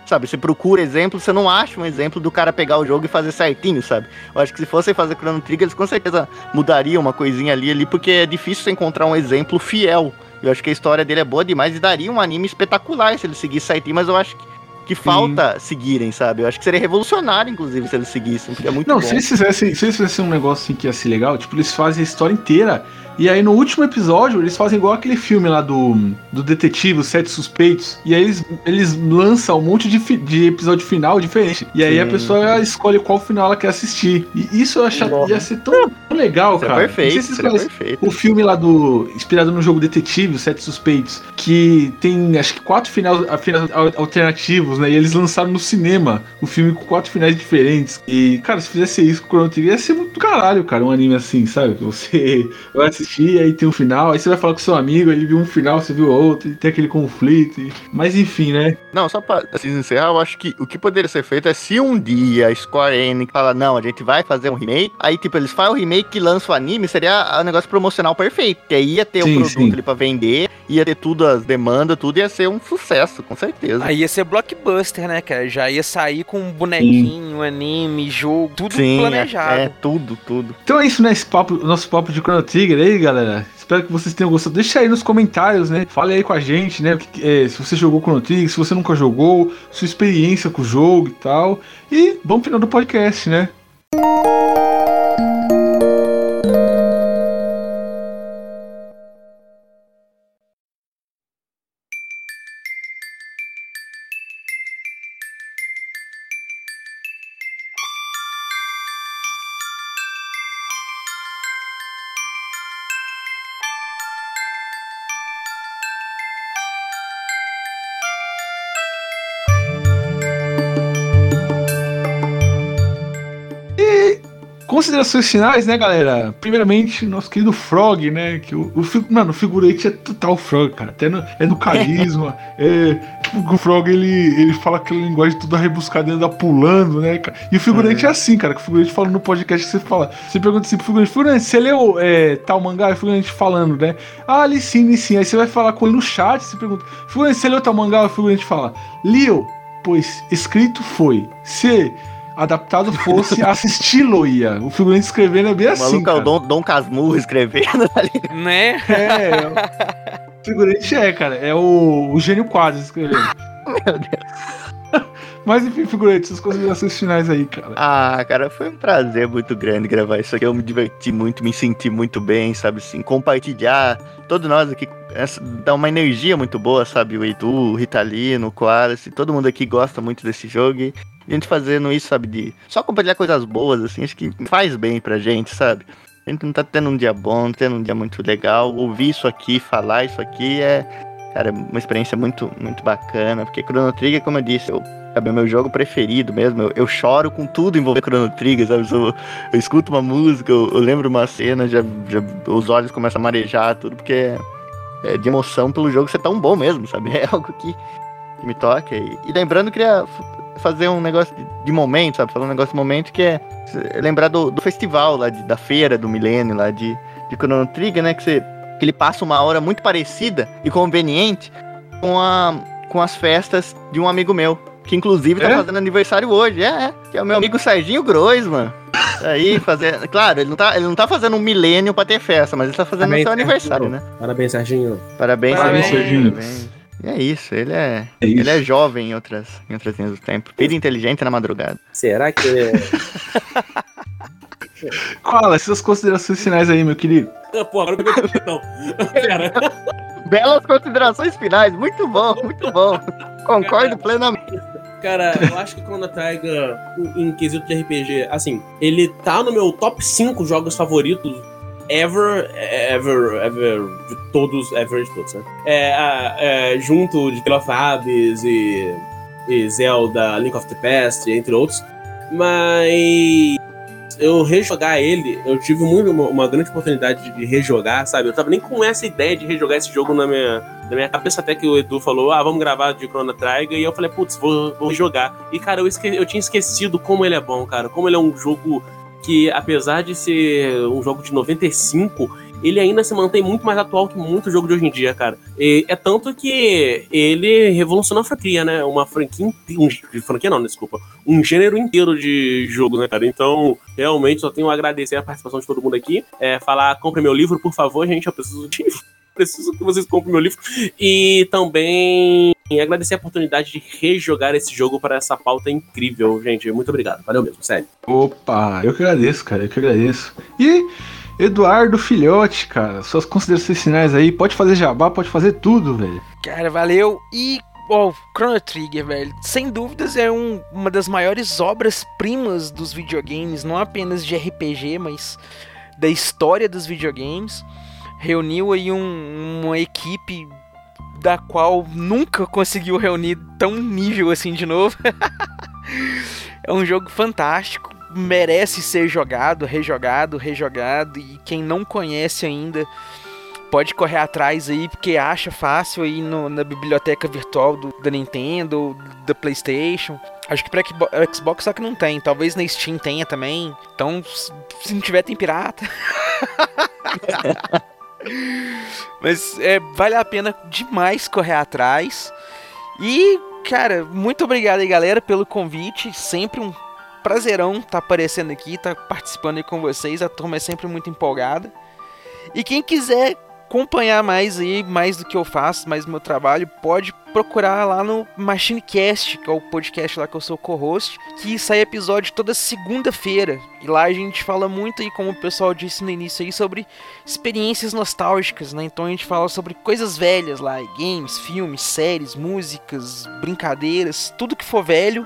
sabe? Você procura exemplo, você não acha um exemplo do cara pegar o jogo e fazer certinho, sabe? Eu acho que se fossem fazer Chrono Trigger, eles com certeza mudariam uma coisinha ali, ali, porque é difícil você encontrar um exemplo fiel. Eu acho que a história dele é boa demais e daria um anime espetacular se ele seguisse certinho, mas eu acho que, que falta seguirem, sabe? Eu acho que seria revolucionário, inclusive, se eles seguissem, porque é muito Não, bom. se eles, fizessem, se eles fizessem um negócio assim que ia ser legal, tipo, eles fazem a história inteira. E aí no último episódio, eles fazem igual aquele filme lá do, do detetive, os Sete Suspeitos. E aí eles, eles lançam um monte de, fi- de episódio final diferente. E aí a Sim. pessoa escolhe qual final ela quer assistir. E isso eu achava Nossa. ia ser tão, legal, Isso é cara. perfeito, Não sei se conhecem perfeito. o filme lá do. Inspirado no jogo Detetive, Os Sete Suspeitos, que tem acho que quatro finais, a- finais al- alternativos, né? E eles lançaram no cinema o filme com quatro finais diferentes. E, cara, se fizesse isso com o Chrono Trigger, ia ser muito caralho, cara, um anime assim, sabe? Que você (laughs) vai assistir, aí tem um final, aí você vai falar com seu amigo, ele viu um final, você viu outro, e tem aquele conflito. e- Mas enfim, né? Não, só pra assim, encerrar, eu acho que o que poderia ser feito é se um dia a Square Enix fala, não, a gente vai fazer um remake, aí tipo, eles fazem o remake e lançam o anime, seria o negócio promocional perfeito, que aí ia ter o Sim, produto sim. ali pra vender, ia ter tudo, as demandas, tudo ia ser um sucesso, com certeza. Aí ia ser blockbuster, né, cara? Já ia sair com um bonequinho, anime, jogo, tudo Sim, é, planejado. é, tudo, tudo. Então é isso, né? Esse papo, nosso papo de Chrono Trigger aí, galera. Espero que vocês tenham gostado. Deixa aí nos comentários, né? Fale aí com a gente, né? é, se você jogou Chrono Trigger, se você nunca jogou, sua experiência com o jogo e tal. E pro final do podcast, né? Considerações finais, né, galera? Primeiramente, nosso querido Frog, né? Que o, o, mano, o figurante é total Frog, cara. Até no, é no carisma. (laughs) é, tipo, o Frog ele, ele fala aquela linguagem toda rebuscada, anda pulando, né, cara? E o figurante é, assim, cara. Que o figurante fala no podcast que você fala. Você pergunta assim pro figurante: Figurante, você leu é, tal mangá? E o figurante falando, né? Ah, li sim, li sim. Aí você vai falar com ele no chat. Você pergunta: Figurante, você leu tal mangá? O figurante fala: Liu, pois escrito foi. Se adaptado fosse assisti-lo-ia. O figurante escrevendo é bem O assim. maluco é cara. o Dom, Dom Casmurro escrevendo, (laughs) tá ligado? Né? É, o figurante é, cara. É o, o gênio quadro escrevendo. Meu Deus. (laughs) Mas enfim, figurante, suas considerações finais aí, cara. Ah, cara, foi um prazer muito grande gravar isso aqui. Eu me diverti muito, me senti muito bem, sabe assim, compartilhar. Todos nós aqui essa- dá uma energia muito boa, sabe? O Edu, o Ritalino, o Quarace, todo mundo aqui gosta muito desse jogo. E a gente fazendo isso, sabe, de só compartilhar coisas boas, assim, acho que faz bem pra gente, sabe? A gente não tá tendo um dia bom, tá tendo um dia muito legal. Ouvir isso aqui, falar isso aqui é, cara, uma experiência muito, muito bacana. Porque Chrono Trigger, como eu disse, eu é meu jogo preferido mesmo. Eu, eu choro com tudo envolvendo Chrono Trigger, sabe? Eu, eu escuto uma música, eu, eu lembro uma cena, já, já os olhos começam a marejar, tudo, porque é, é de emoção pelo jogo ser tão bom mesmo, sabe? (laughs) É algo que, que me toca. E, e lembrando, eu queria fazer um negócio de, de momento, sabe? Falar um negócio de momento que é é lembrar do, do festival lá, de- da feira do milênio lá de, de Chrono Trigger, né? Que, você, que ele passa uma hora muito parecida e conveniente com, a, com as festas de um amigo meu. Que inclusive tá É? fazendo aniversário hoje. É, é. Que é o meu amigo Serginho Grois, mano. Tá Aí, (laughs) fazendo. Claro, ele não, tá, ele não tá fazendo um milênio pra ter festa, mas ele tá fazendo o Parabéns, seu aniversário, Serginho. né? Parabéns, Serginho. Parabéns, Parabéns, Serginho. Serginho. E é isso, ele é. É isso. Ele é jovem em outras, em outras linhas do tempo. Vida inteligente na madrugada. Será que. (laughs) Fala, suas considerações finais aí, meu querido. Pô, agora pegou o então. (laughs) Pera. Belas considerações finais, muito bom, muito bom. Concordo plenamente. Cara, eu acho que Chrono Trigger, em, em quesito de RPG, assim, ele tá no meu top 5 jogos favoritos ever, ever, ever, de todos, ever de todos, né? É, a- é, junto de Tale of Abyss e, e Zelda, Link of the Past, entre outros. Mas eu rejogar ele, eu tive muito, uma, uma grande oportunidade de rejogar, sabe? Eu tava nem com essa ideia de rejogar esse jogo na minha, na minha cabeça, até que o Edu falou, ah, vamos gravar de Chrono Trigger, e eu falei, putz, vou, vou jogar. E, cara, eu, esque- eu tinha esquecido como ele é bom, cara, como ele é um jogo que, apesar de ser um jogo de 95, ele ainda se mantém muito mais atual que muito jogo de hoje em dia, cara. E é tanto que ele revolucionou a franquia, né? Uma franquia. Um, franquia não, desculpa. Um gênero inteiro de jogo, né, cara? Então, realmente, só tenho a agradecer a participação de todo mundo aqui. É, falar, compre meu livro, por favor, gente. Eu preciso de (laughs) preciso que vocês comprem meu livro. E também agradecer a oportunidade de rejogar esse jogo para essa pauta incrível, gente. Muito obrigado. Valeu mesmo, sério. Opa, eu que agradeço, cara. Eu que agradeço. E Eduardo Filhote, cara, suas considerações finais aí. Pode fazer jabá, pode fazer tudo, velho. Cara, valeu. E Oh, Chrono Trigger, velho, sem dúvidas é um, uma das maiores obras-primas dos videogames, não apenas de RPG, mas da história dos videogames reuniu aí um, uma equipe da qual nunca conseguiu reunir tão nível assim de novo. (laughs) é um jogo fantástico, merece ser jogado, rejogado, rejogado e quem não conhece ainda pode correr atrás aí porque acha fácil aí no, na biblioteca virtual do, da Nintendo, da PlayStation. Acho que para Xbox só que não tem, talvez na Steam tenha também. Então, se não tiver tem pirata. (laughs) Mas é, vale a pena demais correr atrás. E, cara, muito obrigado aí, galera, pelo convite. Sempre um prazerão estar tá aparecendo aqui, estar tá participando aí com vocês. A turma é sempre muito empolgada. E quem quiser acompanhar mais aí, mais do que eu faço, mais do meu trabalho, pode procurar lá no MachineCast, que é o podcast lá que eu sou co-host, que sai episódio toda segunda-feira. E lá a gente fala muito aí, como o pessoal disse no início aí, sobre experiências nostálgicas, né? Então a gente fala sobre coisas velhas lá, games, filmes, séries, músicas, brincadeiras, tudo que for velho,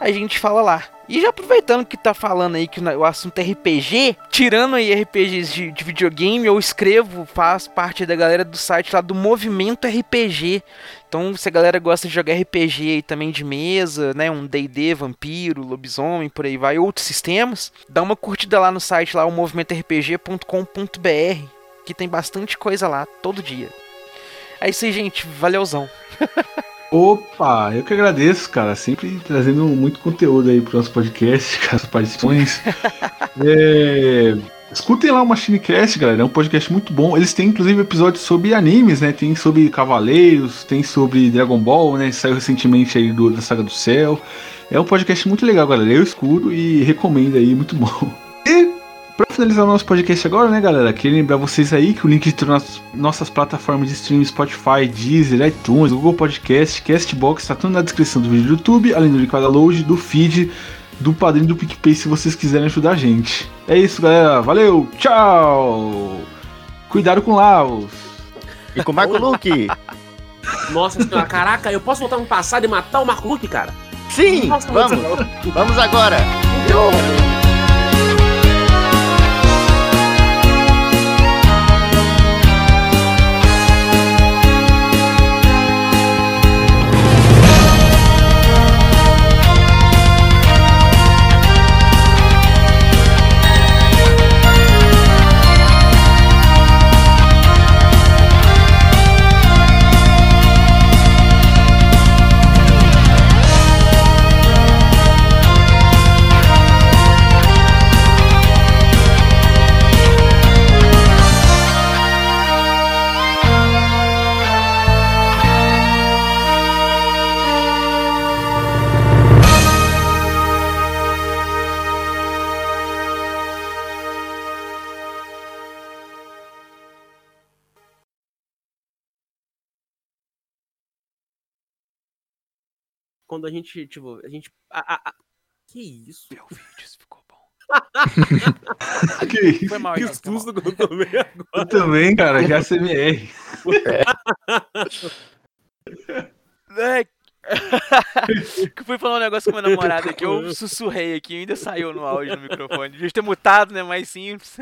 a gente fala lá. E já aproveitando que tá falando aí que o assunto é RPG, tirando aí RPGs de, de, videogame, eu escrevo, faço parte da galera do site lá do Movimento RPG. Então, se a galera gosta de jogar RPG aí também de mesa, né, um D&D, vampiro, lobisomem, por aí vai, outros sistemas, dá uma curtida lá no site lá, o movimentorpg.com.br, que tem bastante coisa lá, todo dia. É isso aí, gente. Valeuzão. (laughs) Opa, eu que agradeço, cara. Sempre trazendo muito conteúdo aí pro nosso podcast, (laughs) com as participações. (laughs) é, escutem lá o MachineCast, galera. É um podcast muito bom. Eles têm, inclusive, episódios sobre animes, né? Tem sobre Cavaleiros, tem sobre Dragon Ball, né? Saiu recentemente aí do, da Saga do Céu. É um podcast muito legal, galera. Eu escuto e recomendo aí, muito bom. (laughs) E Pra finalizar o nosso podcast agora, né, galera? Queria lembrar vocês aí que o link de nossas, nossas plataformas de streaming Spotify, Deezer, iTunes, Google Podcast, Castbox, tá tudo na descrição do vídeo do YouTube, além do link para download, do feed, do padrinho do PicPay se vocês quiserem ajudar a gente. É isso, galera. Valeu, tchau! Cuidado com Laos! E com o Marco Luke! Nossa senhora, caraca, eu posso voltar no passado e matar o Marco Luke, cara? Sim, Nossa, vamos! Vamos agora! Quando a gente, tipo, a gente. A, a, a... Que isso? Meu vídeo ficou bom. (laughs) que isso? Foi mal, que susto que eu tomei (laughs) agora. Eu também, cara, já CMR. (laughs) É. que fui falar um negócio com meu namorado aqui, eu sussurrei aqui, ainda saiu no áudio no microfone. Devia ter mutado, né? Mais simples.